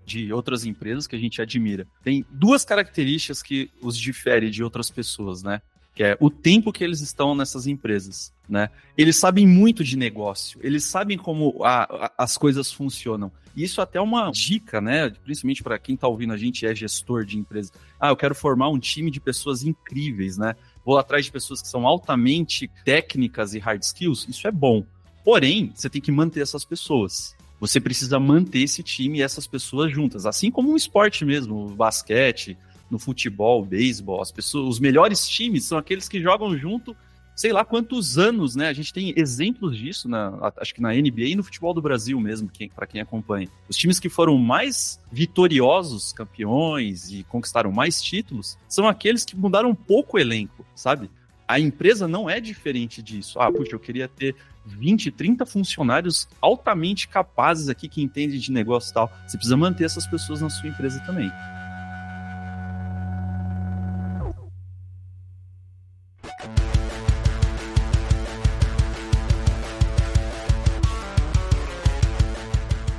de outras empresas que a gente admira. Tem duas características que os diferem de outras pessoas, né? Que é o tempo que eles estão nessas empresas, né? Eles sabem muito de negócio, eles sabem como a, a, as coisas funcionam. E isso até é uma dica, né? Principalmente para quem está ouvindo a gente é gestor de empresa. Ah, eu quero formar um time de pessoas incríveis, né? vou atrás de pessoas que são altamente técnicas e hard skills, isso é bom. Porém, você tem que manter essas pessoas. Você precisa manter esse time e essas pessoas juntas, assim como um esporte mesmo, basquete, no futebol, beisebol, as pessoas, os melhores times são aqueles que jogam junto sei lá quantos anos, né? A gente tem exemplos disso, na, acho que na NBA e no futebol do Brasil mesmo, que, para quem acompanha. Os times que foram mais vitoriosos, campeões e conquistaram mais títulos, são aqueles que mudaram pouco o elenco, sabe? A empresa não é diferente disso. Ah, puxa, eu queria ter 20, 30 funcionários altamente capazes aqui que entendem de negócio e tal. Você precisa manter essas pessoas na sua empresa também.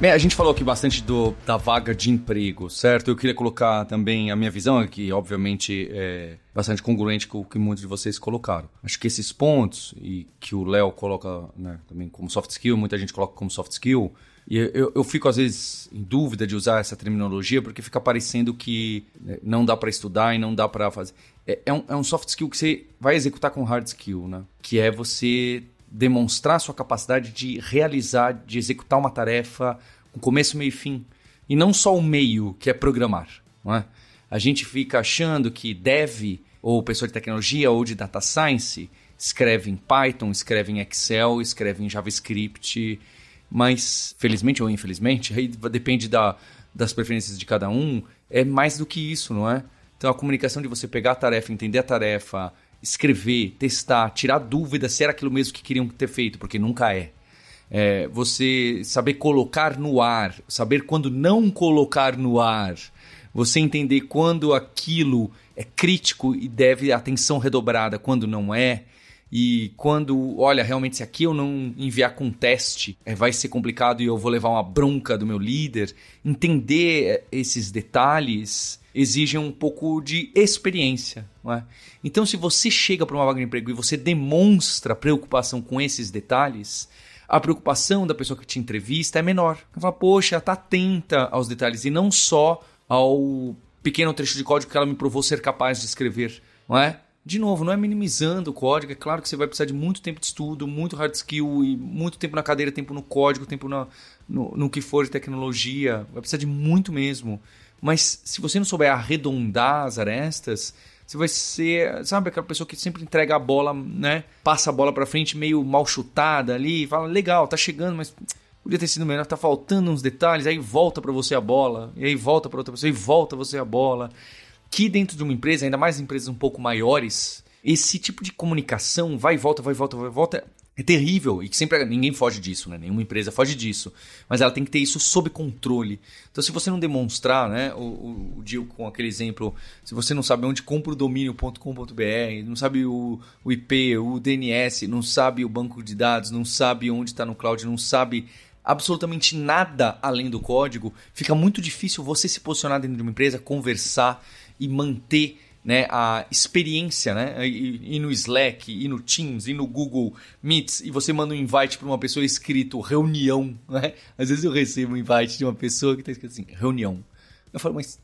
Bem, a gente falou aqui bastante do, da vaga de emprego, certo? Eu queria colocar também a minha visão, que obviamente é bastante congruente com o que muitos de vocês colocaram. Acho que esses pontos, e que o Léo coloca né, também como soft skill, muita gente coloca como soft skill, e eu, eu fico às vezes em dúvida de usar essa terminologia, porque fica parecendo que né, não dá para estudar e não dá para fazer. É, é, um, é um soft skill que você vai executar com hard skill, né? Que é você demonstrar sua capacidade de realizar, de executar uma tarefa com começo, meio e fim. E não só o meio, que é programar. Não é? A gente fica achando que dev, ou pessoa de tecnologia, ou de data science, escreve em Python, escreve em Excel, escreve em JavaScript, mas felizmente ou infelizmente, aí depende da, das preferências de cada um, é mais do que isso, não é? Então a comunicação de você pegar a tarefa, entender a tarefa, escrever, testar, tirar dúvida se era aquilo mesmo que queriam ter feito, porque nunca é. É. Você saber colocar no ar, saber quando não colocar no ar, você entender quando aquilo é crítico e deve atenção redobrada, quando não é. E quando, olha, realmente, se aqui eu não enviar com teste, é, vai ser complicado e eu vou levar uma bronca do meu líder. Entender é, esses detalhes exigem um pouco de experiência. É? Então, se você chega para uma vaga de emprego e você demonstra preocupação com esses detalhes, a preocupação da pessoa que te entrevista é menor. Ela fala, poxa, está atenta aos detalhes e não só ao pequeno trecho de código que ela me provou ser capaz de escrever. Não é? De novo, não é minimizando o código, é claro que você vai precisar de muito tempo de estudo, muito hard skill e muito tempo na cadeira, tempo no código, tempo na, no, no que for de tecnologia, vai precisar de muito mesmo. Mas se você não souber arredondar as arestas, você vai ser, sabe, aquela pessoa que sempre entrega a bola, né? Passa a bola para frente meio mal chutada ali, fala, legal, tá chegando, mas podia ter sido melhor, tá faltando uns detalhes, aí volta para você a bola, e aí volta para outra pessoa, e volta você a bola. Que dentro de uma empresa, ainda mais empresas um pouco maiores, esse tipo de comunicação vai e volta, vai e volta, vai e volta, é terrível e que sempre ninguém foge disso, né? Nenhuma empresa foge disso, mas ela tem que ter isso sob controle. Então, se você não demonstrar, né, o, o, o com aquele exemplo, se você não sabe onde compra o domínio.com.br, não sabe o, o IP, o DNS, não sabe o banco de dados, não sabe onde está no cloud, não sabe absolutamente nada além do código, fica muito difícil você se posicionar dentro de uma empresa, conversar e manter né, a experiência, né, e, no Slack, e no Teams, e no Google Meets, e você manda um invite para uma pessoa escrito reunião, né? Às vezes eu recebo um invite de uma pessoa que está escrito assim, reunião. Eu falo, mas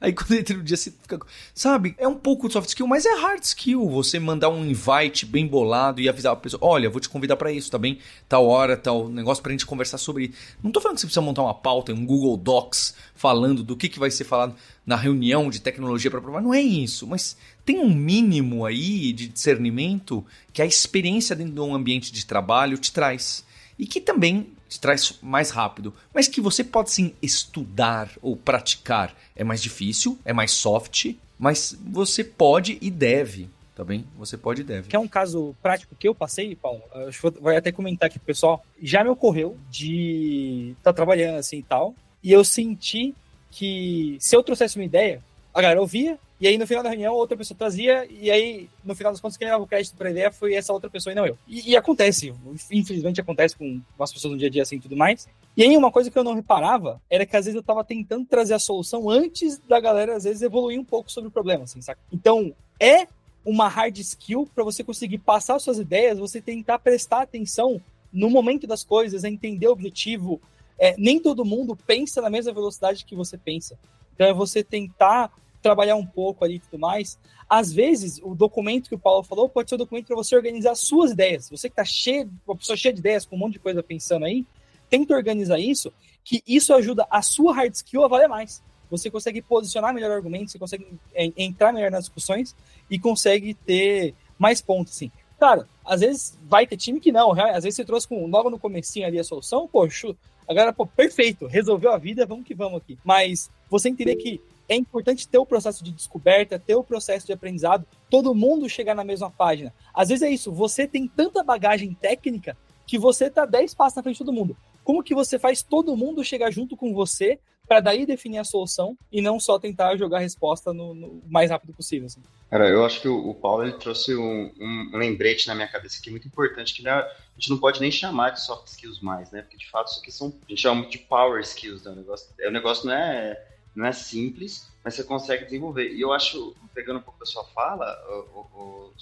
Aí quando entra no dia você fica. Sabe? É um pouco de soft skill, mas é hard skill. Você mandar um invite bem bolado e avisar a pessoa: olha, vou te convidar para isso, tá bem? Tal hora, tal negócio pra gente conversar sobre. Não tô falando que você precisa montar uma pauta, um Google Docs, falando do que, que vai ser falado na reunião de tecnologia para provar. Não é isso, mas tem um mínimo aí de discernimento que a experiência dentro de um ambiente de trabalho te traz. E que também traz mais rápido, mas que você pode sim estudar ou praticar. É mais difícil, é mais soft, mas você pode e deve. Tá bem? Você pode e deve. Que é um caso prático que eu passei, Paulo. Acho que vou até comentar aqui pro pessoal. Já me ocorreu de estar tá trabalhando assim e tal. E eu senti que se eu trouxesse uma ideia, a galera ouvia, e aí, no final da reunião, outra pessoa trazia, e aí, no final das contas, quem dava o crédito para a ideia foi essa outra pessoa e não eu. E, e, acontece, infelizmente acontece com as pessoas no dia a dia assim e tudo mais. E aí, uma coisa que eu não reparava era que às vezes eu estava tentando trazer a solução antes da galera, às vezes, evoluir um pouco sobre o problema, assim, saca? Então, é uma hard skill para você conseguir passar suas ideias, você tentar prestar atenção no momento das coisas, entender o objetivo. É, nem todo mundo pensa na mesma velocidade que você pensa. Então, é você tentar trabalhar um pouco ali e tudo mais. Às vezes, o documento que o Paulo falou pode ser um documento para você organizar suas ideias. Você que está cheio, uma pessoa cheia de ideias, com um monte de coisa pensando aí, tenta organizar isso, que isso ajuda a sua hard skill a valer mais. Você consegue posicionar melhor argumentos, você consegue entrar melhor nas discussões e consegue ter mais pontos, assim. Cara, às vezes vai ter time que não, às vezes você trouxe com, logo no comecinho ali a solução, poxa, agora, pô, perfeito, resolveu a vida, vamos que vamos aqui. Mas você entender que é importante ter o processo de descoberta, ter o processo de aprendizado, todo mundo chegar na mesma página. Às vezes é isso, você tem tanta bagagem técnica que você tá 10 passos na frente de todo mundo. Como que você faz todo mundo chegar junto com você para daí definir a solução e não só tentar jogar a resposta no, no mais rápido possível. Assim. Cara, eu acho que o, o Paulo ele trouxe um, um, lembrete na minha cabeça aqui muito importante, que é, a gente não pode nem chamar de soft skills mais, né? Porque de fato isso aqui são. A gente chama de power skills, né? O negócio, o negócio não, é, não é simples, mas você consegue desenvolver. E eu acho, pegando um pouco da sua fala, o, o,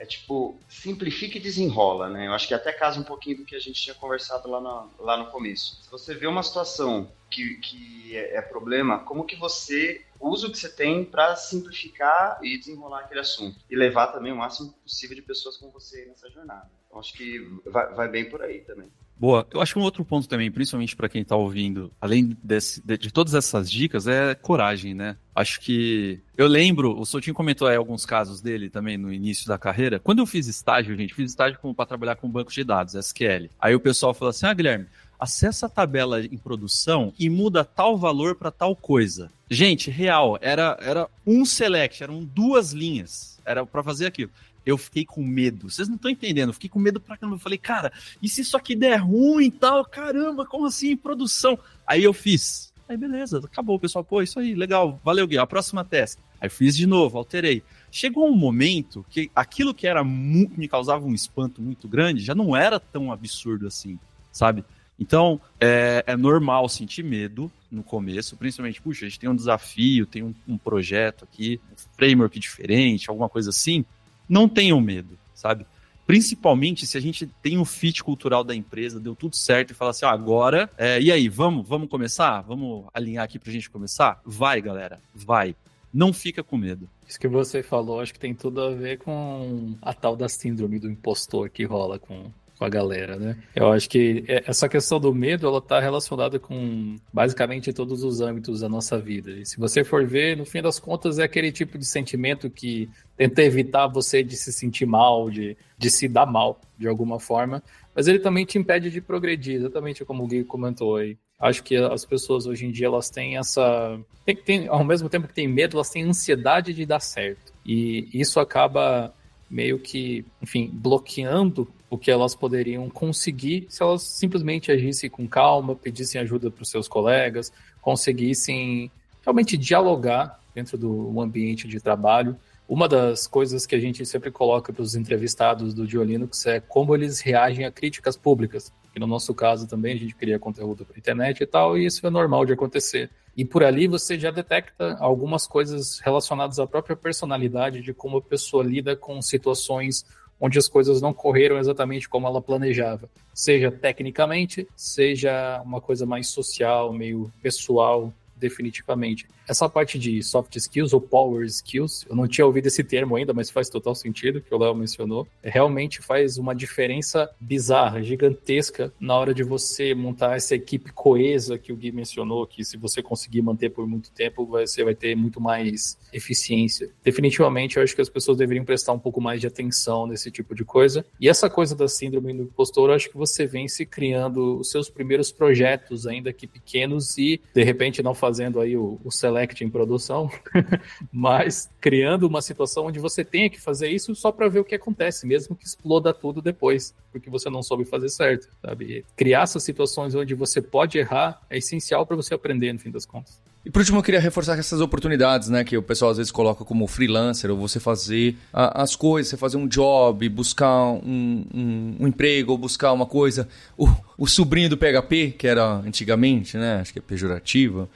é tipo, simplifica e desenrola, né? Eu acho que até casa um pouquinho do que a gente tinha conversado lá no, lá no começo. Se você vê uma situação que, que é, é problema, como que você usa o que você tem para simplificar e desenrolar aquele assunto? E levar também o máximo possível de pessoas com você nessa jornada. Então, acho que vai, vai bem por aí também. Boa. Eu acho que um outro ponto também, principalmente para quem está ouvindo, além desse, de, de, todas essas dicas, é coragem, né? Acho que. Eu lembro, o Sotinho comentou aí alguns casos dele também no início da carreira. Quando eu fiz estágio, gente, fiz estágio para trabalhar com banco de dados, SQL. Aí o pessoal falou assim: ah, Guilherme, acessa a tabela em produção e muda tal valor para tal coisa. Gente, real, era, era um select, eram duas linhas. Era para fazer aquilo eu fiquei com medo. Vocês não estão entendendo, eu fiquei com medo pra caramba. Eu falei, cara, e se isso aqui der ruim e tal? Caramba, como assim? Produção. Aí eu fiz. Aí beleza, acabou. Pessoal, pô, isso aí, legal, valeu, Gui. A próxima teste. Aí fiz de novo, alterei. Chegou um momento que aquilo que era me causava um espanto muito grande já não era tão absurdo assim, sabe? Então, é, é, normal sentir medo no começo, principalmente, puxa, a gente tem um desafio, tem um, um projeto aqui, um framework diferente, alguma coisa assim não tenham medo, sabe? Principalmente se a gente tem o um fit cultural da empresa, deu tudo certo e fala assim, ah, agora, é, e aí, vamos, vamos começar? Vamos alinhar aqui pra gente começar? Vai, galera, vai. Não fica com medo. Isso que você falou, acho que tem tudo a ver com a tal da síndrome do impostor que rola com, com a galera, né? Eu acho que é, essa questão do medo, ela tá relacionada com basicamente todos os âmbitos da nossa vida. E se você for ver, no fim das contas, é aquele tipo de sentimento que tenta evitar você de se sentir mal, de, de se dar mal, de alguma forma. Mas ele também te impede de progredir, exatamente como o Gui comentou aí. Acho que as pessoas hoje em dia, elas têm essa... Tem, tem, ao mesmo tempo que têm medo, elas têm ansiedade de dar certo. E isso acaba meio que, enfim, bloqueando o que elas poderiam conseguir se elas simplesmente agissem com calma, pedissem ajuda para os seus colegas, conseguissem realmente dialogar dentro do ambiente de trabalho. Uma das coisas que a gente sempre coloca para os entrevistados do Diolinux é como eles reagem a críticas públicas. Que no nosso caso também a gente cria conteúdo para internet e tal, e isso é normal de acontecer. E por ali você já detecta algumas coisas relacionadas à própria personalidade de como a pessoa lida com situações onde as coisas não correram exatamente como ela planejava, seja tecnicamente, seja uma coisa mais social, meio pessoal, definitivamente. Essa parte de soft skills ou power skills, eu não tinha ouvido esse termo ainda, mas faz total sentido, que o Léo mencionou. Realmente faz uma diferença bizarra, gigantesca, na hora de você montar essa equipe coesa que o Gui mencionou, que se você conseguir manter por muito tempo, você vai ter muito mais eficiência. Definitivamente, eu acho que as pessoas deveriam prestar um pouco mais de atenção nesse tipo de coisa. E essa coisa da síndrome do impostor, eu acho que você vem se criando os seus primeiros projetos, ainda que pequenos, e de repente não fazendo aí o, o select Select em produção, mas criando uma situação onde você tenha que fazer isso só para ver o que acontece, mesmo que exploda tudo depois, porque você não soube fazer certo, sabe? Criar essas situações onde você pode errar é essencial para você aprender, no fim das contas. E por último, eu queria reforçar essas oportunidades, né, que o pessoal às vezes coloca como freelancer, ou você fazer a, as coisas, você fazer um job, buscar um, um, um emprego, ou buscar uma coisa. O, o sobrinho do PHP, que era antigamente, né, acho que é pejorativa,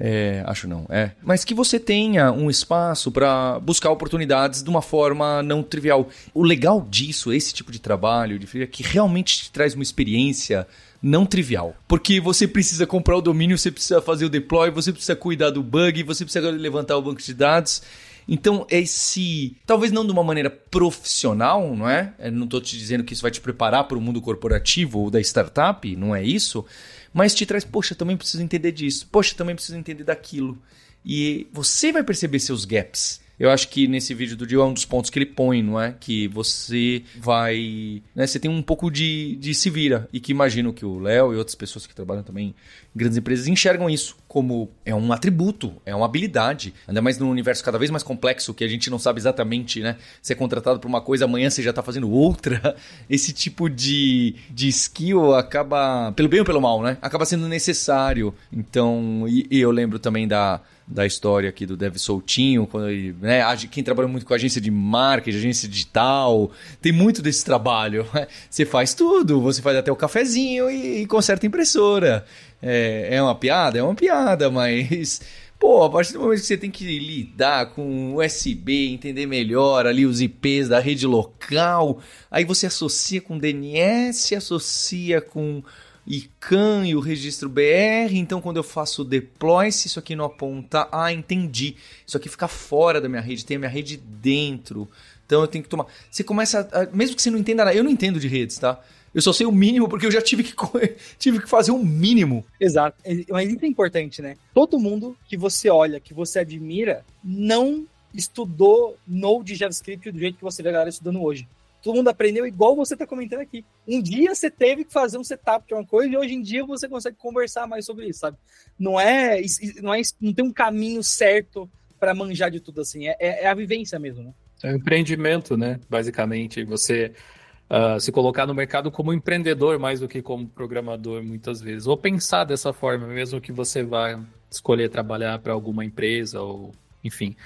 é, acho não, é. Mas que você tenha um espaço para buscar oportunidades de uma forma não trivial. O legal disso, esse tipo de trabalho, de é que realmente te traz uma experiência não trivial. Porque você precisa comprar o domínio, você precisa fazer o deploy, você precisa cuidar do bug, você precisa levantar o banco de dados. Então, esse. Talvez não de uma maneira profissional, não é? Eu não estou te dizendo que isso vai te preparar para o mundo corporativo ou da startup, não é isso mas te traz, poxa, também preciso entender disso, poxa, também preciso entender daquilo. E você vai perceber seus gaps. Eu acho que nesse vídeo do Dio é um dos pontos que ele põe, não é? Que você vai. Né, você tem um pouco de, de se vira. E que imagino que o Léo e outras pessoas que trabalham também em grandes empresas enxergam isso como é um atributo, é uma habilidade. Ainda mais num universo cada vez mais complexo, que a gente não sabe exatamente, né? Ser contratado por uma coisa, amanhã você já tá fazendo outra. Esse tipo de, de skill acaba, pelo bem ou pelo mal, né? Acaba sendo necessário. Então, e, e eu lembro também da da história aqui do Dev Soltinho, quando ele, né, quem trabalha muito com agência de marketing, agência digital, tem muito desse trabalho. Você faz tudo, você faz até o cafezinho e, e conserta a impressora. É, é uma piada? É uma piada, mas Pô, a partir do momento que você tem que lidar com USB, entender melhor ali os IPs da rede local, aí você associa com DNS, associa com ICANN e o registro BR, então quando eu faço o deploy, se isso aqui não aponta, ah, entendi. Isso aqui fica fora da minha rede, tem a minha rede dentro. Então eu tenho que tomar. Você começa, a, mesmo que você não entenda nada, eu não entendo de redes, tá? Eu só sei o mínimo porque eu já tive que, tive que fazer o um mínimo. Exato. Mas isso é importante, né? Todo mundo que você olha, que você admira, não estudou Node JavaScript do jeito que você vê a galera estudando hoje. Todo mundo aprendeu igual você está comentando aqui. Um dia você teve que fazer um setup de uma coisa e hoje em dia você consegue conversar mais sobre isso, sabe? Não é, não é, não tem um caminho certo para manjar de tudo assim. É, é, a vivência mesmo, né? É um empreendimento, né? Basicamente, você uh, se colocar no mercado como empreendedor mais do que como programador, muitas vezes. Ou pensar dessa forma, mesmo que você vá escolher trabalhar para alguma empresa ou, enfim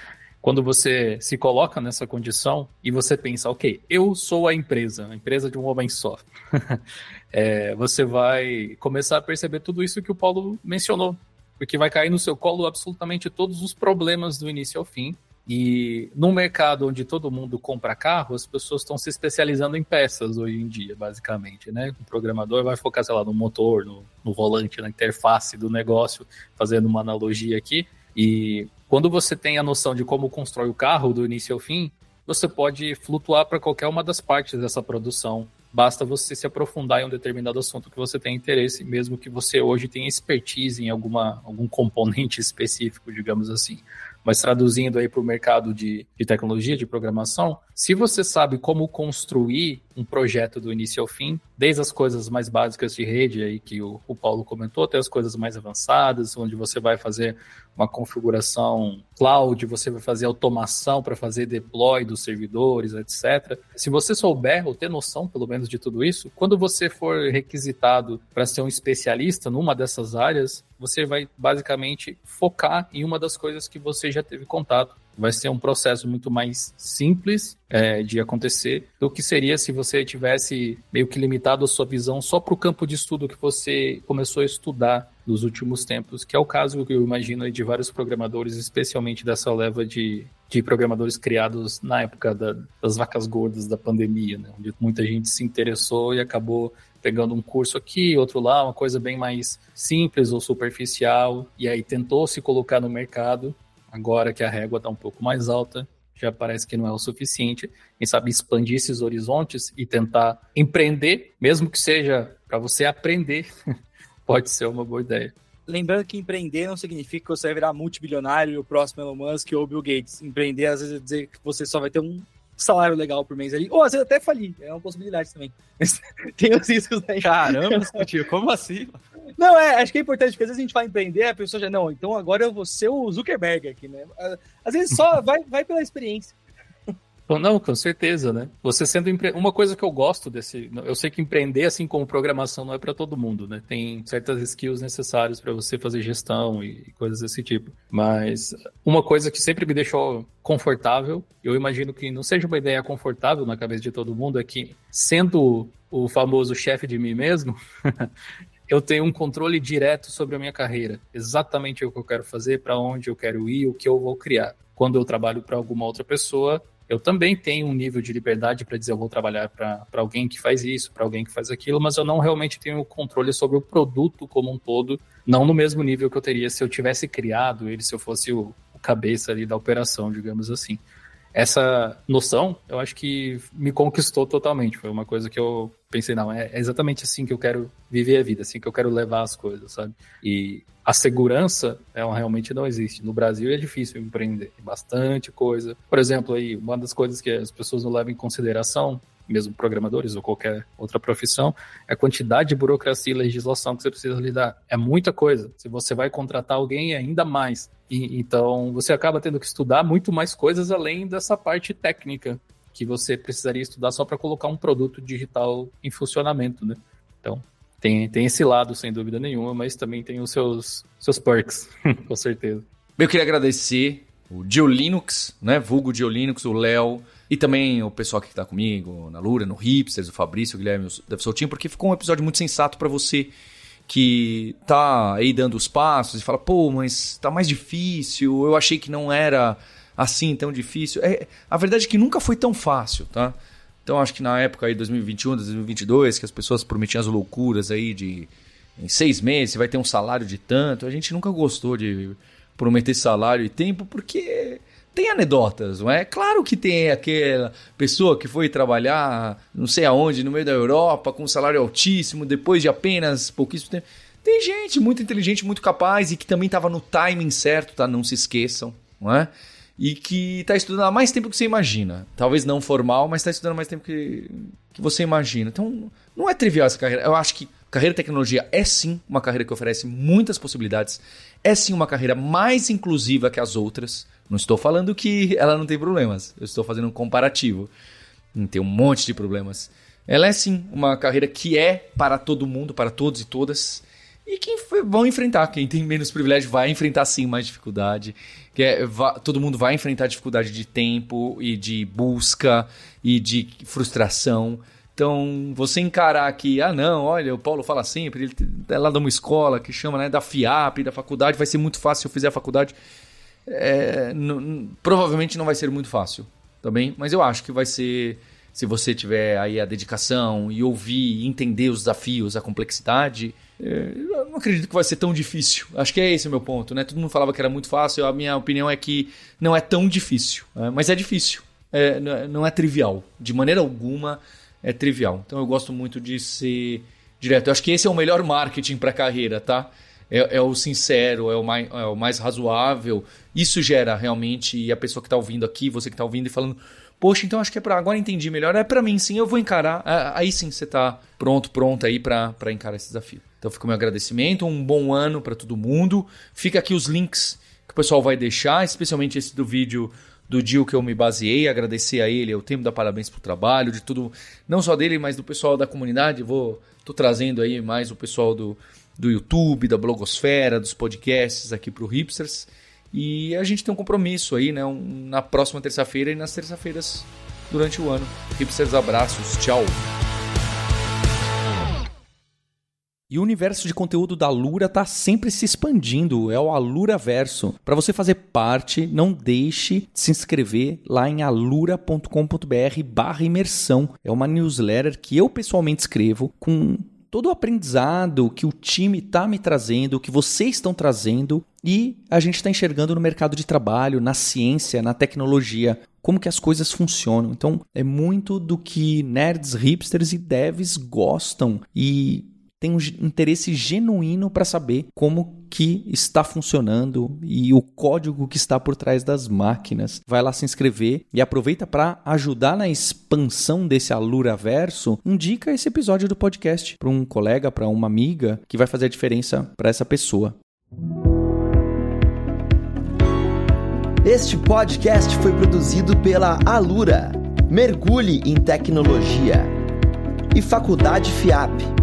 quando você se coloca nessa condição e você pensa, ok, eu sou a empresa, a empresa de um homem só, é, você vai começar a perceber tudo isso que o Paulo mencionou, porque vai cair no seu colo absolutamente todos os problemas do início ao fim. E num mercado onde todo mundo compra carro, as pessoas estão se especializando em peças hoje em dia, basicamente, né? O programador vai focar, sei lá, no motor, no, no volante, na interface do negócio, fazendo uma analogia aqui. E quando você tem a noção de como constrói o carro do início ao fim, você pode flutuar para qualquer uma das partes dessa produção. Basta você se aprofundar em um determinado assunto que você tem interesse, mesmo que você hoje tenha expertise em alguma, algum componente específico, digamos assim. Mas traduzindo aí para o mercado de, de tecnologia, de programação, se você sabe como construir um projeto do início ao fim, desde as coisas mais básicas de rede aí que o, o Paulo comentou, até as coisas mais avançadas, onde você vai fazer uma configuração cloud, você vai fazer automação para fazer deploy dos servidores, etc. Se você souber ou ter noção, pelo menos, de tudo isso, quando você for requisitado para ser um especialista numa dessas áreas, você vai basicamente focar em uma das coisas que você já teve contato vai ser um processo muito mais simples é, de acontecer do que seria se você tivesse meio que limitado a sua visão só para o campo de estudo que você começou a estudar nos últimos tempos, que é o caso que eu imagino de vários programadores, especialmente dessa leva de, de programadores criados na época da, das vacas gordas da pandemia, né? onde muita gente se interessou e acabou pegando um curso aqui, outro lá, uma coisa bem mais simples ou superficial, e aí tentou se colocar no mercado Agora que a régua está um pouco mais alta, já parece que não é o suficiente. Quem sabe expandir esses horizontes e tentar empreender, mesmo que seja para você aprender, pode ser uma boa ideia. Lembrando que empreender não significa que você vai virar multibilionário, o próximo Elon Musk ou Bill Gates. Empreender, às vezes, é dizer que você só vai ter um salário legal por mês ali, ou às vezes até falir, é uma possibilidade também. tem os riscos aí. Caramba, tio, como assim? Não, é, acho que é importante, porque às vezes a gente vai empreender, a pessoa já, não, então agora eu vou ser o Zuckerberg aqui, né? Às vezes só vai, vai pela experiência. Não, com certeza, né? Você sendo empre... uma coisa que eu gosto desse, eu sei que empreender assim como programação não é para todo mundo, né? Tem certas skills necessárias para você fazer gestão e coisas desse tipo. Mas uma coisa que sempre me deixou confortável, eu imagino que não seja uma ideia confortável na cabeça de todo mundo, é que sendo o famoso chefe de mim mesmo, eu tenho um controle direto sobre a minha carreira, exatamente o que eu quero fazer, para onde eu quero ir, o que eu vou criar. Quando eu trabalho para alguma outra pessoa, eu também tenho um nível de liberdade para dizer eu vou trabalhar para alguém que faz isso, para alguém que faz aquilo, mas eu não realmente tenho controle sobre o produto como um todo, não no mesmo nível que eu teria se eu tivesse criado ele, se eu fosse o, o cabeça ali da operação, digamos assim. Essa noção, eu acho que me conquistou totalmente. Foi uma coisa que eu pensei, não, é exatamente assim que eu quero viver a vida, assim que eu quero levar as coisas, sabe? E a segurança, ela realmente não existe. No Brasil é difícil empreender, bastante coisa. Por exemplo, aí, uma das coisas que as pessoas não levam em consideração mesmo programadores ou qualquer outra profissão, é a quantidade de burocracia e legislação que você precisa lidar. É muita coisa. Se você vai contratar alguém, é ainda mais. E, então, você acaba tendo que estudar muito mais coisas além dessa parte técnica que você precisaria estudar só para colocar um produto digital em funcionamento, né? Então, tem, tem esse lado, sem dúvida nenhuma, mas também tem os seus, seus perks, com certeza. Eu queria agradecer o Dio Linux, né? Vulgo Dio Linux, o Léo, e também o pessoal que está comigo, na Lura, no Hipsters, o Fabrício, o Guilherme, o Deve Soltinho, porque ficou um episódio muito sensato para você que tá aí dando os passos e fala, pô, mas tá mais difícil, eu achei que não era assim tão difícil. É, a verdade é que nunca foi tão fácil, tá? Então acho que na época aí 2021, 2022, que as pessoas prometiam as loucuras aí de em seis meses vai ter um salário de tanto, a gente nunca gostou de prometer salário e tempo porque tem anedotas, não é? Claro que tem aquela pessoa que foi trabalhar não sei aonde, no meio da Europa, com um salário altíssimo, depois de apenas pouquíssimo tempo. Tem gente muito inteligente, muito capaz e que também estava no timing certo, tá? Não se esqueçam, não é? E que está estudando há mais tempo que você imagina. Talvez não formal, mas está estudando mais tempo que, que você imagina. Então, não é trivial essa carreira. Eu acho que carreira tecnologia é sim uma carreira que oferece muitas possibilidades. É sim uma carreira mais inclusiva que as outras. Não estou falando que ela não tem problemas. Eu estou fazendo um comparativo. Tem um monte de problemas. Ela é sim uma carreira que é para todo mundo, para todos e todas. E que vão enfrentar. Quem tem menos privilégio vai enfrentar sim mais dificuldade. Que é, todo mundo vai enfrentar dificuldade de tempo e de busca e de frustração. Então, você encarar que, ah, não, olha, o Paulo fala sempre, ele é lá de uma escola que chama né, da FIAP, da faculdade, vai ser muito fácil se eu fizer a faculdade é, provavelmente não vai ser muito fácil também, mas eu acho que vai ser se você tiver aí a dedicação e ouvir, entender os desafios, a complexidade, é, eu não acredito que vai ser tão difícil. Acho que é esse o meu ponto, né? Todo mundo falava que era muito fácil, a minha opinião é que não é tão difícil, né? mas é difícil. É, não é trivial, de maneira alguma é trivial. Então eu gosto muito de ser direto. Eu acho que esse é o melhor marketing para carreira, tá? É, é o sincero, é o, mais, é o mais razoável. Isso gera realmente, e a pessoa que está ouvindo aqui, você que está ouvindo e falando, poxa, então acho que é para agora entendi melhor, é para mim sim, eu vou encarar. Aí sim você está pronto, pronto aí para encarar esse desafio. Então fica o meu agradecimento, um bom ano para todo mundo. Fica aqui os links que o pessoal vai deixar, especialmente esse do vídeo do Dio que eu me baseei, agradecer a ele, o tempo da parabéns pro trabalho, de tudo, não só dele, mas do pessoal da comunidade. Vou tô trazendo aí mais o pessoal do do YouTube, da blogosfera, dos podcasts aqui para o Hipsters. E a gente tem um compromisso aí, né? Um, na próxima terça-feira e nas terça-feiras durante o ano. Hipsters, abraços, tchau! E o universo de conteúdo da Lura está sempre se expandindo, é o Alura Verso. Para você fazer parte, não deixe de se inscrever lá em alura.com.br/imersão. É uma newsletter que eu pessoalmente escrevo com todo o aprendizado que o time está me trazendo, que vocês estão trazendo e a gente está enxergando no mercado de trabalho, na ciência, na tecnologia, como que as coisas funcionam. Então, é muito do que nerds, hipsters e devs gostam e tem um interesse genuíno para saber como que está funcionando e o código que está por trás das máquinas. Vai lá se inscrever e aproveita para ajudar na expansão desse Alura Verso. Indica esse episódio do podcast para um colega, para uma amiga que vai fazer a diferença para essa pessoa. Este podcast foi produzido pela Alura. Mergulhe em tecnologia. E Faculdade FIAP